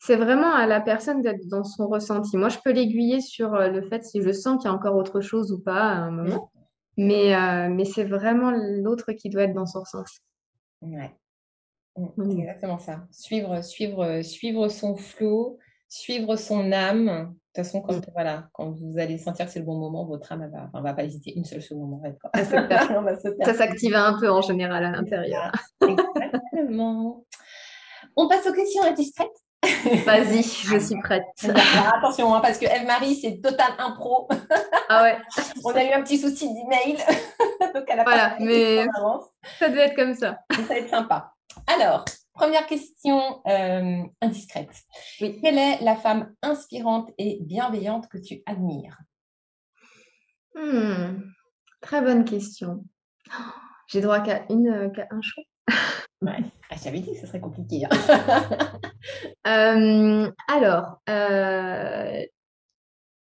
c'est vraiment à la personne d'être dans son ressenti. Moi, je peux l'aiguiller sur le fait si je sens qu'il y a encore autre chose ou pas à un moment. Mais, mais c'est vraiment l'autre qui doit être dans son ressenti. Ouais. Mm, c'est mmh. exactement ça. Suivre, suivre, suivre son flot, suivre son âme. De toute façon, quand, mmh. voilà, quand vous allez sentir que c'est le bon moment, votre âme ne va, pas hésiter une seule seconde. ça s'active un peu en général à l'intérieur. Exactement. On passe aux questions indiscrètes. Vas-y, je suis prête. attention, hein, parce que Eve-Marie, c'est total impro. Ah ouais. On a eu un petit souci d'email. Donc, elle a voilà, mais ça devait être comme ça. ça va être sympa. Alors, première question euh, indiscrète. Quelle est la femme inspirante et bienveillante que tu admires? Hmm, Très bonne question. J'ai droit qu'à une, un choix? ouais. Ah, J'avais dit que ce serait compliqué. Hein. Euh, alors, euh,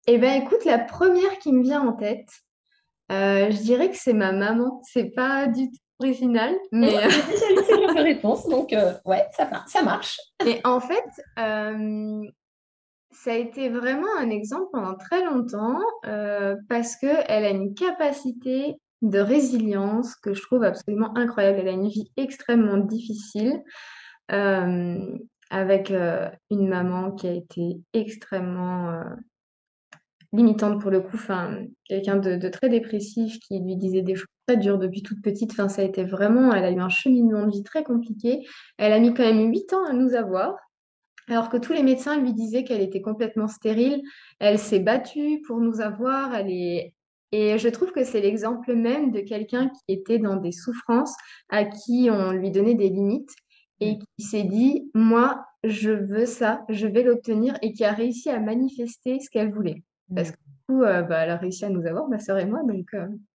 eh ben, écoute, la première qui me vient en tête, je dirais que c'est ma maman. C'est pas du tout original, mais... J'ai déjà réponse, donc euh, ouais, ça, ça marche. Et en fait, euh, ça a été vraiment un exemple pendant très longtemps euh, parce qu'elle a une capacité de résilience que je trouve absolument incroyable. Elle a une vie extrêmement difficile avec une maman qui a été extrêmement limitante pour le coup, enfin, quelqu'un de, très dépressif qui lui disait des choses très dures depuis toute petite. Enfin, ça a été vraiment, elle a eu un cheminement de vie très compliqué. Elle a mis quand même huit ans à nous avoir. Alors que tous les médecins lui disaient qu'elle était complètement stérile, elle s'est battue pour nous avoir, elle est... Et je trouve que c'est l'exemple même de quelqu'un qui était dans des souffrances, à qui on lui donnait des limites et qui s'est dit, moi, je veux ça, je vais l'obtenir, et qui a réussi à manifester ce qu'elle voulait. Parce mmh. que coup, bah, elle a réussi à nous avoir, ma sœur et moi, donc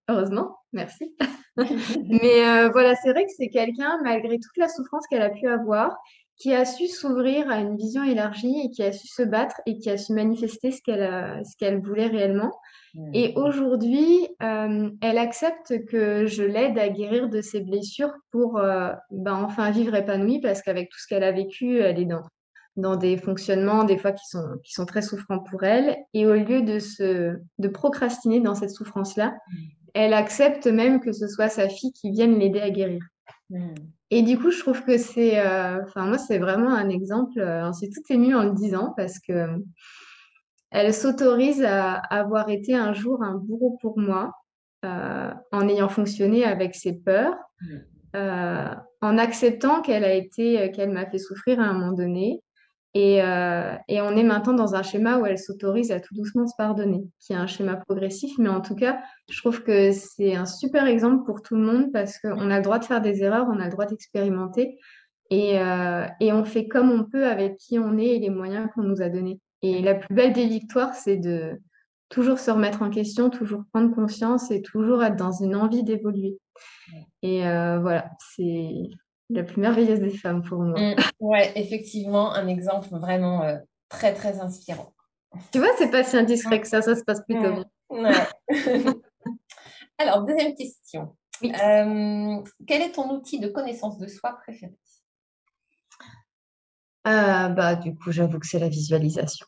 heureusement, merci. Mais voilà, c'est vrai que c'est quelqu'un, malgré toute la souffrance qu'elle a pu avoir, qui a su s'ouvrir à une vision élargie et qui a su se battre et qui a su manifester ce qu'elle ce qu'elle voulait réellement. Mmh. Et aujourd'hui, euh, elle accepte que je l'aide à guérir de ses blessures pour euh, ben, enfin vivre épanouie parce qu'avec tout ce qu'elle a vécu, elle est dans, dans des fonctionnements des fois qui sont, qui sont très souffrants pour elle. Et au lieu de, se, de procrastiner dans cette souffrance-là, mmh. elle accepte même que ce soit sa fille qui vienne l'aider à guérir. Mmh. Et du coup, je trouve que c'est, euh, enfin, moi, c'est vraiment un exemple. Euh, c'est tout ému en le disant parce que euh, elle s'autorise à avoir été un jour un bourreau pour moi, en ayant fonctionné avec ses peurs, mmh. en acceptant qu'elle a été, qu'elle m'a fait souffrir à un moment donné, et, euh, et, on est maintenant dans un schéma où elle s'autorise à tout doucement se pardonner, qui est un schéma progressif. Mais en tout cas, je trouve que c'est un super exemple pour tout le monde parce qu'on a le droit de faire des erreurs, on a le droit d'expérimenter et, euh, et on fait comme on peut avec qui on est et les moyens qu'on nous a donnés. Et la plus belle des victoires, c'est de toujours se remettre en question, toujours prendre conscience et toujours être dans une envie d'évoluer. Et euh, voilà, c'est la plus merveilleuse des femmes pour moi. Oui, mm. ouais, effectivement, un exemple vraiment euh, très, très inspirant. Tu vois, c'est pas si indiscret que ça, ça se passe plutôt bien. Alors, deuxième question. Euh, quel est ton outil de connaissance de soi préféré? Euh, bah, Du coup, j'avoue que c'est la visualisation.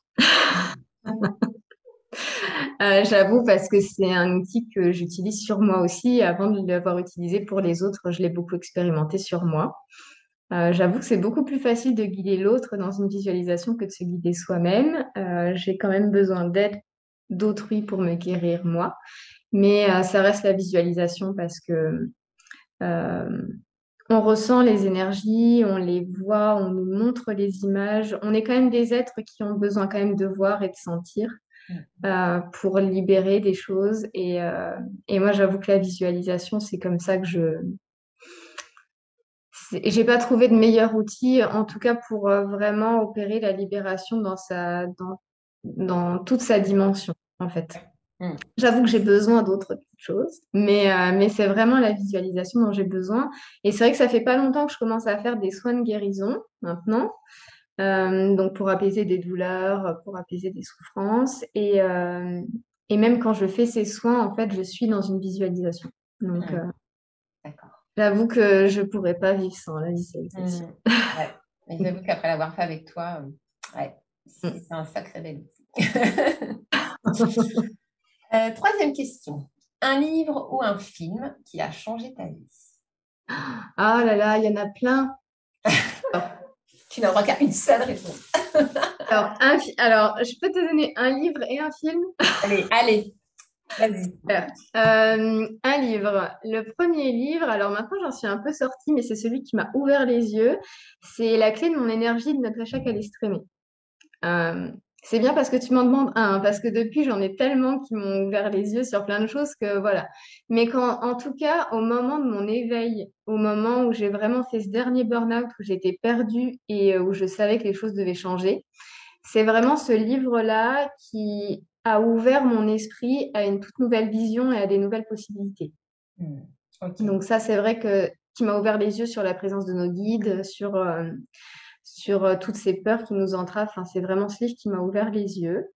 Euh, j'avoue parce que c'est un outil que j'utilise sur moi aussi. Avant de l'avoir utilisé pour les autres, je l'ai beaucoup expérimenté sur moi. Euh, j'avoue que c'est beaucoup plus facile de guider l'autre dans une visualisation que de se guider soi-même. Euh, j'ai quand même besoin d'aide d'autrui pour me guérir moi. Mais ça reste la visualisation parce que on ressent les énergies, on les voit, on nous montre les images. On est quand même des êtres qui ont besoin quand même de voir et de sentir. Euh, pour libérer des choses. Et, euh, et moi, j'avoue que la visualisation, c'est comme ça que je... J'ai pas trouvé de meilleur outil, en tout cas pour euh, vraiment opérer la libération dans, sa, dans, dans toute sa dimension, en fait. Mm. J'avoue que j'ai besoin d'autres choses, mais, mais c'est vraiment la visualisation dont j'ai besoin. Et c'est vrai que ça fait pas longtemps que je commence à faire des soins de guérison maintenant. Euh, donc pour apaiser des douleurs, pour apaiser des souffrances. Et, euh, et même quand je fais ces soins, en fait, je suis dans une visualisation. Donc, mmh. euh, j'avoue que je ne pourrais pas vivre sans la visualisation. Mmh. Ouais. j'avoue qu'après l'avoir fait avec toi, ouais, mmh. c'est un sacré bel troisième question. Un livre ou un film qui a changé ta vie? Ah là là, il y en a plein. Tu n'as droit qu'à une seule réponse. alors, alors, je peux te donner un livre et un film? Allez, allez. Vas-y. Euh, un livre. Le premier livre, alors maintenant j'en suis un peu sortie, mais c'est celui qui m'a ouvert les yeux. C'est La clé de mon énergie de Natacha Calistremi. Euh, c'est bien parce que tu m'en demandes un, parce que depuis, j'en ai tellement qui m'ont ouvert les yeux sur plein de choses que voilà. Mais quand, en tout cas, au moment de mon éveil, au moment où j'ai vraiment fait ce dernier burn-out, où j'étais perdue et euh, où je savais que les choses devaient changer, c'est vraiment ce livre-là qui a ouvert mon esprit à une toute nouvelle vision et à des nouvelles possibilités. Hmm, Donc ça, c'est vrai que qui m'a ouvert les yeux sur la présence de nos guides, sur euh, sur euh, toutes ces peurs qui nous entravent. Enfin, c'est vraiment ce livre qui m'a ouvert les yeux.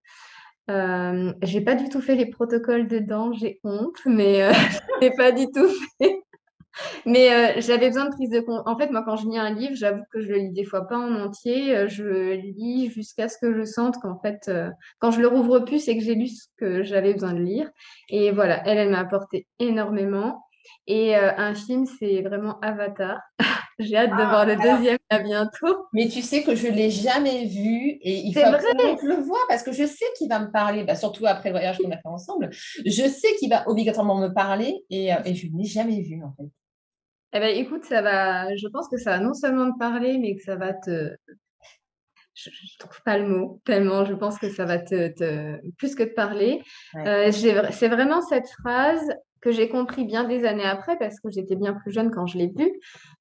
Euh, j'ai pas du tout fait les protocoles dedans, j'ai honte, mais euh, je n'ai pas du tout fait. Mais euh, j'avais besoin de prise de compte. En fait, moi, quand je lis un livre, j'avoue que je le lis des fois pas en entier. Je lis jusqu'à ce que je sente qu'en fait, quand je le rouvre plus, c'est que j'ai lu ce que j'avais besoin de lire. Et voilà, elle, elle m'a apporté énormément. Et un film, c'est vraiment Avatar. J'ai hâte de ah, voir le deuxième à bientôt. Mais tu sais que je ne l'ai jamais vu et il faut que je le vois parce que je sais qu'il va me parler, bah, surtout après le voyage qu'on a fait ensemble. Je sais qu'il va obligatoirement me parler et, euh, et je ne l'ai jamais vu en fait. Eh ben, écoute, ça va, je pense que ça va non seulement te parler, mais que ça va te. Je ne trouve pas le mot, tellement je pense que ça va te, te... plus que te parler. Euh, c'est vraiment cette phrase que j'ai compris bien des années après, parce que j'étais bien plus jeune quand je l'ai vu,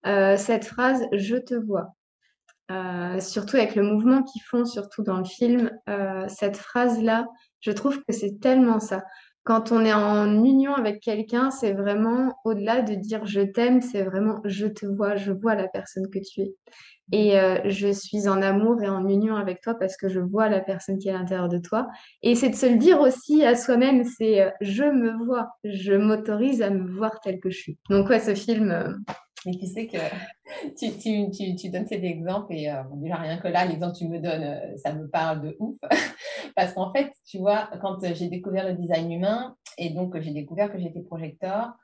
euh, cette phrase « je te vois euh, surtout avec le mouvement qu'ils font, surtout dans le film, euh, cette phrase-là, Je trouve que c'est tellement ça. Quand on est en union avec quelqu'un, c'est vraiment au-delà de dire je t'aime, c'est vraiment je te vois, je vois la personne que tu es. Et euh, je suis en amour et en union avec toi parce que je vois la personne qui est à l'intérieur de toi. Et c'est de se le dire aussi à soi-même, c'est euh, je me vois, je m'autorise à me voir tel que je suis. Donc ouais, ce film... Euh, mais tu sais que tu, tu, tu, tu donnes cet exemple et déjà rien que là, l'exemple que tu me donnes, ça me parle de ouf. Parce qu'en fait, tu vois, quand j'ai découvert le design humain et donc j'ai découvert que j'étais projecteur,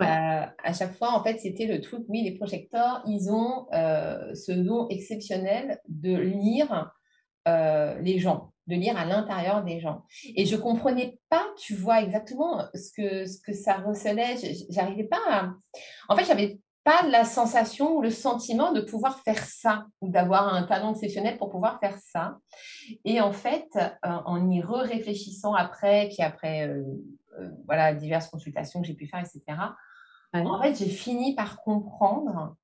euh, à chaque fois, en fait, c'était le truc, oui, les projecteurs, ils ont euh, ce don exceptionnel de lire euh, les gens, de lire à l'intérieur des gens. Et je comprenais pas, tu vois, exactement ce que, ce que ça recelait. J'arrivais pas à... En fait, j'avais pas la sensation ou le sentiment de pouvoir faire ça ou d'avoir un talent exceptionnel pour pouvoir faire ça. Et en fait, en y réfléchissant après, puis après, voilà, diverses consultations que j'ai pu faire, etc., en fait, j'ai fini par comprendre,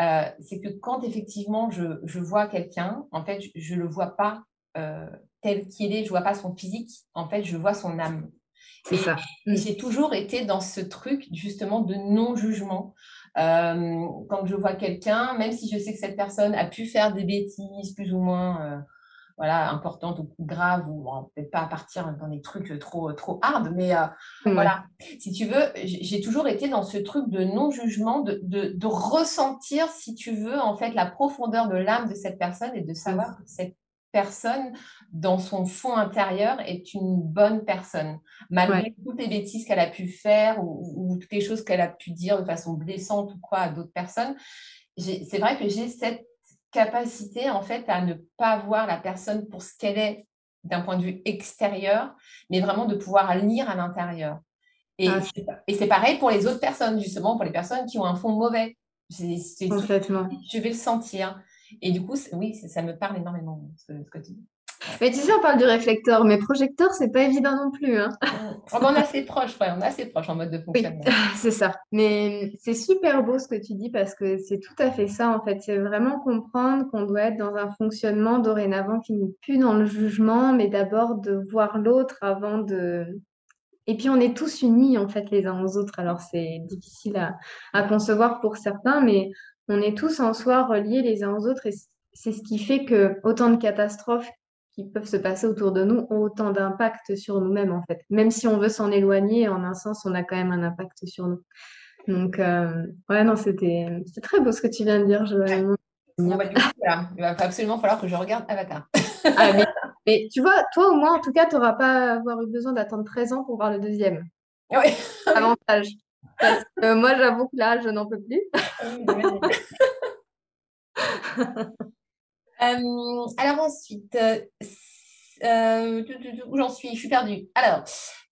euh, c'est que quand effectivement je, je vois quelqu'un, en fait, je ne le vois pas euh, tel qu'il est, je vois pas son physique, en fait, je vois son âme. C'est ça. J'ai toujours été dans ce truc justement de non-jugement. Euh, quand je vois quelqu'un, même si je sais que cette personne a pu faire des bêtises plus ou moins voilà, importante ou grave, ou peut-être pas à partir dans des trucs trop, trop hard, mais euh, voilà, si tu veux, j'ai toujours été dans ce truc de non-jugement, de, de, de, ressentir, si tu veux, en fait, la profondeur de l'âme de cette personne et de savoir que cette personne, dans son fond intérieur, est une bonne personne, malgré toutes les bêtises qu'elle a pu faire ou, ou toutes les choses qu'elle a pu dire de façon blessante ou quoi à d'autres personnes. C'est vrai que j'ai cette capacité en fait à ne pas voir la personne pour ce qu'elle est d'un point de vue extérieur, mais vraiment de pouvoir lire à l'intérieur. Et, ah, et c'est pareil pour les autres personnes, justement, pour les personnes qui ont un fond mauvais. Complètement. Je vais le sentir. Et du coup, oui, ça me parle énormément, ce, ce que tu dis. Mais tu sais, on parle du réflecteur, mais projecteur, c'est pas évident non plus. Hein. on est assez proche, ouais, on est assez proche en mode de fonctionnement. c'est ça. Mais c'est super beau ce que tu dis parce que c'est tout à fait ça en fait. C'est vraiment comprendre qu'on doit être dans un fonctionnement dorénavant qui n'est plus dans le jugement, mais d'abord de voir l'autre avant de. Et puis on est tous unis en fait les uns aux autres. Alors c'est difficile à, à concevoir pour certains, mais on est tous en soi reliés les uns aux autres et c'est ce qui fait que autant de catastrophes qui peuvent se passer autour de nous ont autant d'impact sur nous-mêmes, en fait. Même si on veut s'en éloigner, en un sens, on a quand même un impact sur nous. Donc, euh, ouais, non, c'était très beau ce que tu viens de dire. Je... Bah, il va absolument falloir que je regarde Avatar. ah, mais, tu vois, toi, au moins, en tout cas, tu n'auras pas avoir eu besoin d'attendre 13 ans pour voir le deuxième. Oui. Avantage. Parce que moi, j'avoue que là, je n'en peux plus. Euh, alors ensuite, euh, euh, où j'en suis Je suis perdue. Alors,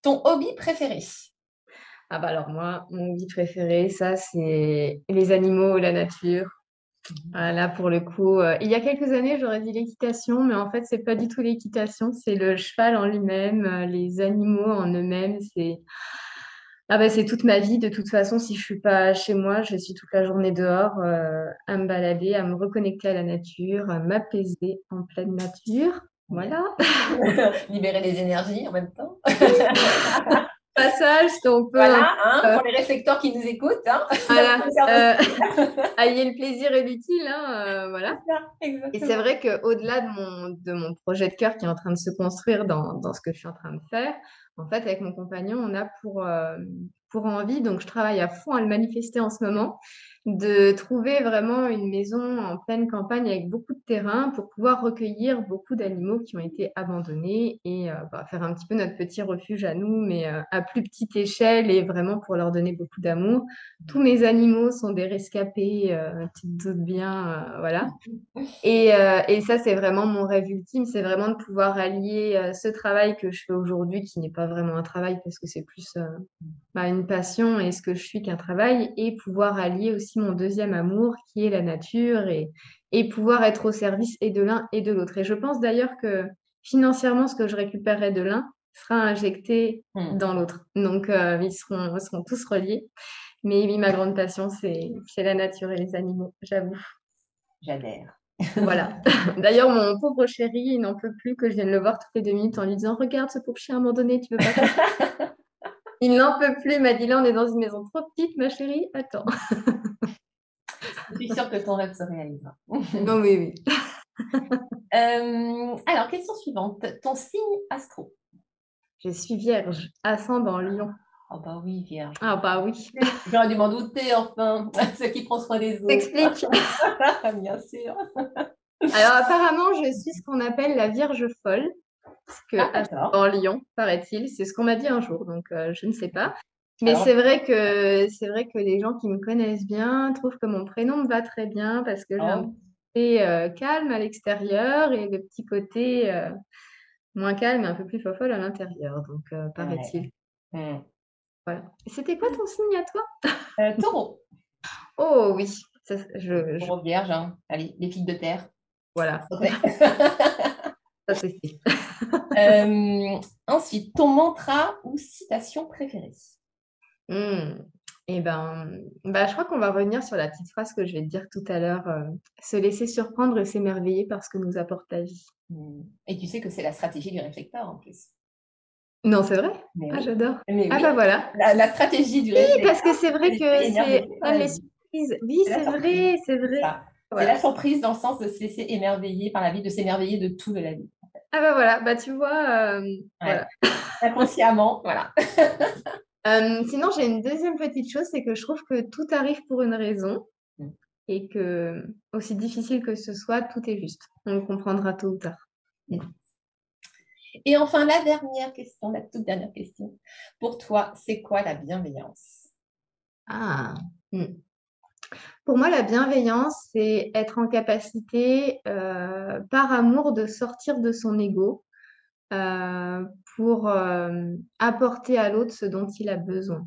ton hobby préféré? Ah bah alors moi, mon hobby préféré, ça c'est les animaux, la nature. Mhm. Là, pour le coup, il y a quelques années, j'aurais dit l'équitation, mais en fait, c'est pas du tout l'équitation, c'est le cheval en lui-même, les animaux en eux-mêmes. C'est ah bah, c'est toute ma vie. De toute façon, si je suis pas chez moi, je suis toute la journée dehors euh, à me balader, à me reconnecter à la nature, à m'apaiser en pleine nature. Voilà. Libérer les énergies en même temps. Passage, donc voilà, hein, euh, pour les réflecteurs qui nous écoutent. Hein. Voilà. euh, le plaisir et l'utile, hein, voilà. Et c'est vrai qu'au-delà de mon, de mon projet de cœur qui est en train de se construire dans, dans ce que je suis en train de faire, en fait, avec mon compagnon, on a pour, euh, pour envie, donc je travaille à fond à le manifester en ce moment, de trouver vraiment une maison en pleine campagne avec beaucoup de terrain pour pouvoir recueillir beaucoup d'animaux qui ont été abandonnés et euh, bah, faire un petit peu notre petit refuge à nous, mais euh, à plus petite échelle et vraiment pour leur donner beaucoup d'amour. Tous mes animaux sont des rescapés, euh, tu te bien, voilà. Et, et ça, c'est vraiment mon rêve ultime, c'est vraiment de pouvoir allier ce travail que je fais aujourd'hui, qui n'est pas vraiment un travail parce que c'est plus bah, une passion et ce que je suis qu'un travail, et pouvoir allier aussi mon deuxième amour qui est la nature et, et pouvoir être au service et de l'un et de l'autre. Et je pense d'ailleurs que financièrement, ce que je récupérerai de l'un sera injecté hmm. dans l'autre. Donc, euh, ils, seront, seront tous reliés. Mais oui, ma grande passion, c'est la nature et les animaux, j'avoue. J'adhère. Voilà. D'ailleurs, mon pauvre chéri, il n'en peut plus que je vienne le voir toutes les deux minutes en lui disant Regarde ce pauvre chien, à un moment donné, tu veux pas. il n'en peut plus. M'a dit Là, on est dans une maison trop petite, ma chérie. Attends. je suis sûre que ton rêve se réalisera. non, oui, oui. Euh, alors, question suivante. Ton signe astro? Je suis vierge, ascendant lion. Ah oh bah oui, vierge. Ah bah oui. J'aurais dû m'en douter, enfin. Ce qui prend soin des autres. T'expliques Bien sûr. Alors, apparemment, je suis ce qu'on appelle la vierge folle. Que ah, en Lyon, paraît-il, c'est ce qu'on m'a dit un jour, donc euh, je ne sais pas. Mais c'est vrai que c'est vrai que les gens qui me connaissent bien trouvent que mon prénom me va très bien parce que j'ai un oh. côté euh, calme à l'extérieur et le petit côté euh, moins calme et un peu plus fofolle à l'intérieur, donc paraît-il. Hmm. Voilà. C'était quoi ton signe à toi? Taureau. Oh oui, ça, je, Taureau vierge, hein. allez, les filles de terre. Voilà. ça c'est euh, ensuite, ton mantra ou citation préférée? Hmm. Eh ben, bah, je crois qu'on va revenir sur la petite phrase que je vais te dire tout à l'heure. Euh, se laisser surprendre et s'émerveiller par ce que nous apporte la vie. Hmm. Et tu sais que c'est la stratégie du réflecteur en plus. Non, c'est vrai? Ah, j'adore. Ah, bah voilà. La, stratégie du réflecteur. Oui, parce que c'est vrai que c'est les surprises. Oui, c'est vrai, c'est vrai. C'est la surprise dans le sens de se laisser émerveiller par la vie, de s'émerveiller de tout de la vie. Ah bah voilà, bah tu vois, euh, inconsciemment, voilà. Euh, sinon, j'ai une deuxième petite chose, c'est que je trouve que tout arrive pour une raison mm. et que, aussi difficile que ce soit, tout est juste. On le comprendra tôt ou tard. Mm. Et enfin, la dernière question, la toute dernière question. Pour toi, c'est quoi la bienveillance? Ah, hmm. Pour moi, la bienveillance, c'est être en capacité, euh, par amour, de sortir de son ego euh, pour euh, apporter à l'autre ce dont il a besoin.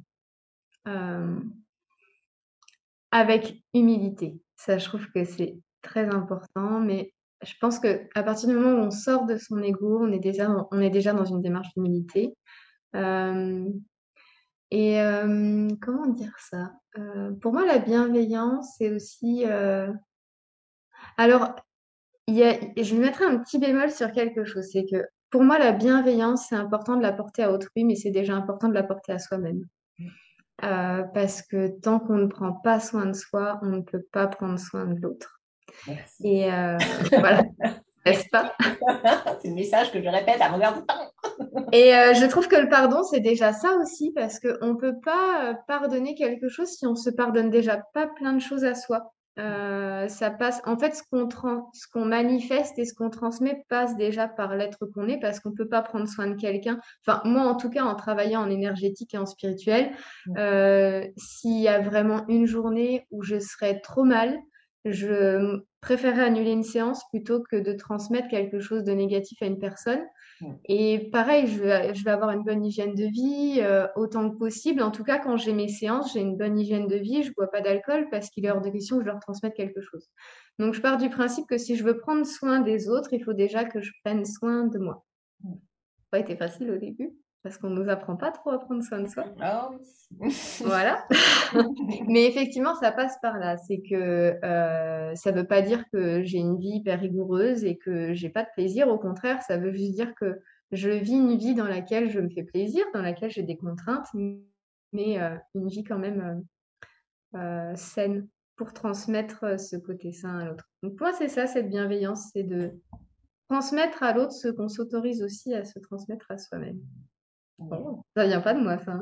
avec humilité. Ça, je trouve que c'est très important, mais je pense qu'à partir du moment où on sort de son ego, on est déjà, on est déjà dans une démarche d'humilité. Et comment dire ça? pour moi, la bienveillance, c'est aussi, alors, il y a je mettre un petit bémol sur quelque chose, c'est que pour moi, la bienveillance, c'est important de la porter à autrui, mais c'est déjà important de la porter à soi-même. parce que tant qu'on ne prend pas soin de soi, on ne peut pas prendre soin de l'autre. Et voilà. N'est-ce pas? C'est le message que je répète à longueur de temps. Et euh, je trouve que le pardon, c'est déjà ça aussi, parce qu'on ne peut pas euh, pardonner quelque chose si on ne se pardonne déjà pas plein de choses à soi. Euh, ça passe, en fait, ce qu'on ce qu'on manifeste et ce qu'on transmet passe déjà par l'être qu'on est, parce qu'on ne peut pas prendre soin de quelqu'un. Enfin, moi, en tout cas, en travaillant en énergétique et en spirituel, s'il y a vraiment une journée où je serais trop mal, je préférerais annuler une séance plutôt que de transmettre quelque chose de négatif à une personne. Et pareil, je vais, je vais, avoir une bonne hygiène de vie euh, autant que possible. En tout cas, quand j'ai mes séances, j'ai une bonne hygiène de vie. Je ne bois pas d'alcool parce qu'il est hors de question que je leur transmette quelque chose. Donc, je pars du principe que si je veux prendre soin des autres, il faut déjà que je prenne soin de moi. Ça n'a pas été facile au début parce qu'on ne nous apprend pas trop à prendre soin de soi. Ah voilà. Mais effectivement, ça passe par là. C'est que euh, ça ne veut pas dire que j'ai une vie hyper rigoureuse et que j'ai pas de plaisir. Au contraire, ça veut juste dire que je vis une vie dans laquelle je me fais plaisir, dans laquelle j'ai des contraintes, mais euh, une vie quand même euh, saine pour transmettre ce côté sain à l'autre. Donc pour moi, c'est ça, cette bienveillance, c'est de transmettre à l'autre ce qu'on s'autorise aussi à se transmettre à soi-même. Ça vient pas de moi, ça.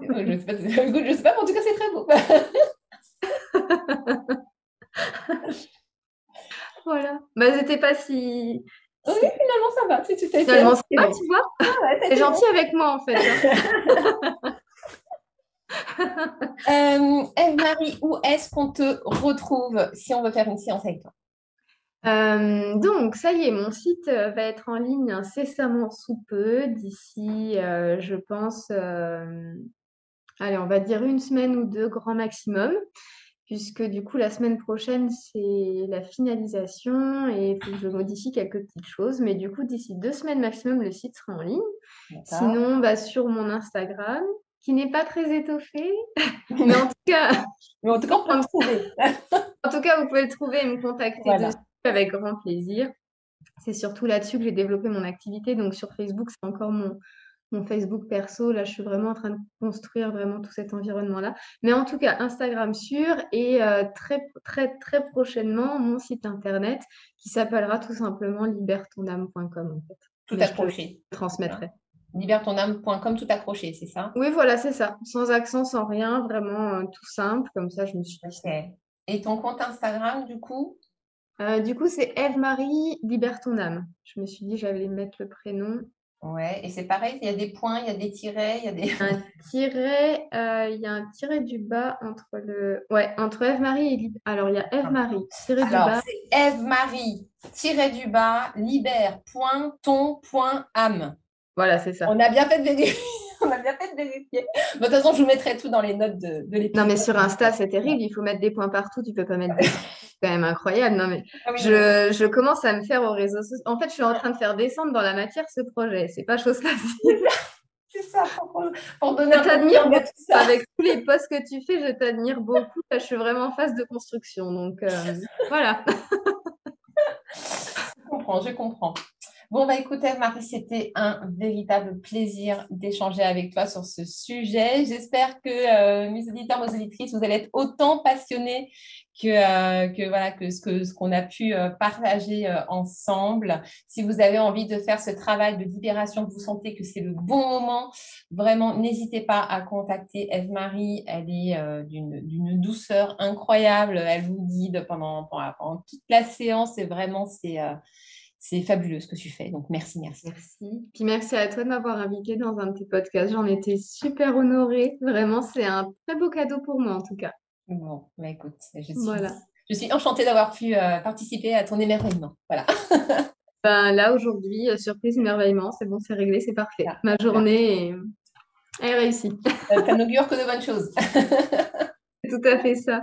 je ne sais, pas, sais pas, mais en tout cas, c'est très beau. voilà. Bah, c'était pas si. Oui, finalement, ça va. C'est tout à Finalement, ça va, tu vois? Ah, c'est gentil avec moi, en fait. Hein. euh, Eve-Marie, où est-ce qu'on te retrouve si on veut faire une séance avec toi? Euh, donc, ça y est, mon site euh, va être en ligne incessamment sous peu, d'ici, euh, je pense, allez, on va dire une semaine ou deux grand maximum, puisque du coup, la semaine prochaine, c'est la finalisation et il faut que je modifie quelques petites choses. Mais du coup, d'ici deux semaines maximum, le site sera en ligne. Sinon, bah, sur mon Instagram, qui n'est pas très étoffé, mais en tout cas, mais en tout cas, on peut le trouver. en tout cas, vous pouvez le trouver et me contacter dessus avec grand plaisir. C'est surtout là-dessus que j'ai développé mon activité. Donc sur Facebook, c'est encore mon, mon Facebook perso. Là, je suis vraiment en train de construire vraiment tout cet environnement-là. Mais en tout cas, Instagram sûr et euh, très, très, très prochainement, mon site internet qui s'appellera tout simplement libertoname.com en fait. Tout accroché. Je transmettrai. Libertoname.com, tout accroché, c'est ça? Oui, voilà, c'est ça. Sans accent, sans rien, vraiment euh, tout simple. Comme ça, je me suis dit. Et ton compte Instagram, du coup? Euh, Du coup, c'est Eve-Marie Libertoname. Je me suis dit, j'allais mettre le prénom. Ouais, et c'est pareil, il y a des points, il y a des tirets, il y a des. Un tiret, euh, il y a un tiret du bas entre le. Ouais, entre Eve-Marie et Liber. Alors, il y a Eve-Marie, tiret du bas. c'est Eve-Marie, tiret du bas, libère, point, ton, point, âme. Voilà, c'est ça. On a bien fait de vérifier. On a bien fait de vérifier. de toute façon, je vous mettrai tout dans les notes de, de l'épisode. Non, mais sur Insta, c'est terrible. Il faut mettre des points partout. Tu peux pas mettre des quand même incroyable. Non, mais ah je, je, commence à me faire au réseau social. En fait, je suis en train de faire descendre dans la matière ce projet. C'est pas chose facile. C'est ça, pour, pour donner je t'admire Avec tous les posts que tu fais, je t'admire beaucoup. je suis vraiment en phase de construction. Donc, euh, voilà. je comprends, je comprends. Bon, bah écoutez, Marie, c'était un véritable plaisir d'échanger avec toi sur ce sujet. J'espère que euh, mes auditeurs, mes auditrices, vous allez être autant passionnés que, euh, que voilà que ce que ce qu'on a pu euh, partager ensemble. Si vous avez envie de faire ce travail de libération, que vous sentez que c'est le bon moment, vraiment n'hésitez pas à contacter Eve Marie. Elle est d'une douceur incroyable. Elle vous guide pendant, pendant, pendant toute la séance et vraiment c'est c'est fabuleux ce que tu fais. Donc, merci, merci. Merci. Puis merci à toi de m'avoir invité dans un de tes podcasts. J'en étais super honorée. Vraiment, c'est un très beau cadeau pour moi, en tout cas. Bon, bah écoute, je suis, voilà. je suis enchantée d'avoir pu euh, participer à ton émerveillement. Voilà. ben, là, aujourd'hui, euh, surprise, émerveillement, c'est bon, c'est réglé, c'est parfait. Ma journée est, est réussie. Ça n'augure que de bonnes choses. c'est tout à fait ça.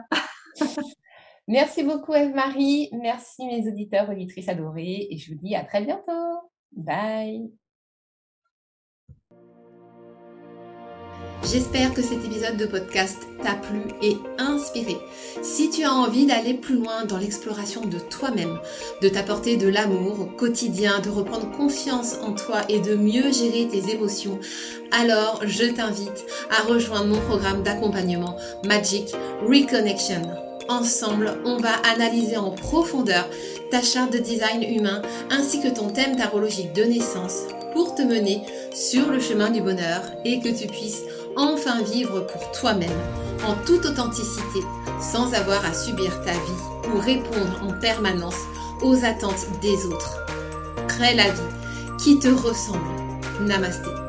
Merci beaucoup Eve-Marie. Merci mes auditeurs, auditrices adorées. Et je vous dis à très bientôt. Bye. J'espère que cet épisode de podcast t'a plu et inspiré. Si tu as envie d'aller plus loin dans l'exploration de toi-même, de t'apporter de l'amour au quotidien, de reprendre confiance en toi et de mieux gérer tes émotions, alors je t'invite à rejoindre mon programme d'accompagnement Magic Reconnection. Ensemble, on va analyser en profondeur ta charte de design humain ainsi que ton thème tarologique de naissance pour te mener sur le chemin du bonheur et que tu puisses enfin vivre pour toi-même en toute authenticité sans avoir à subir ta vie ou répondre en permanence aux attentes des autres. Crée la vie qui te ressemble. Namasté.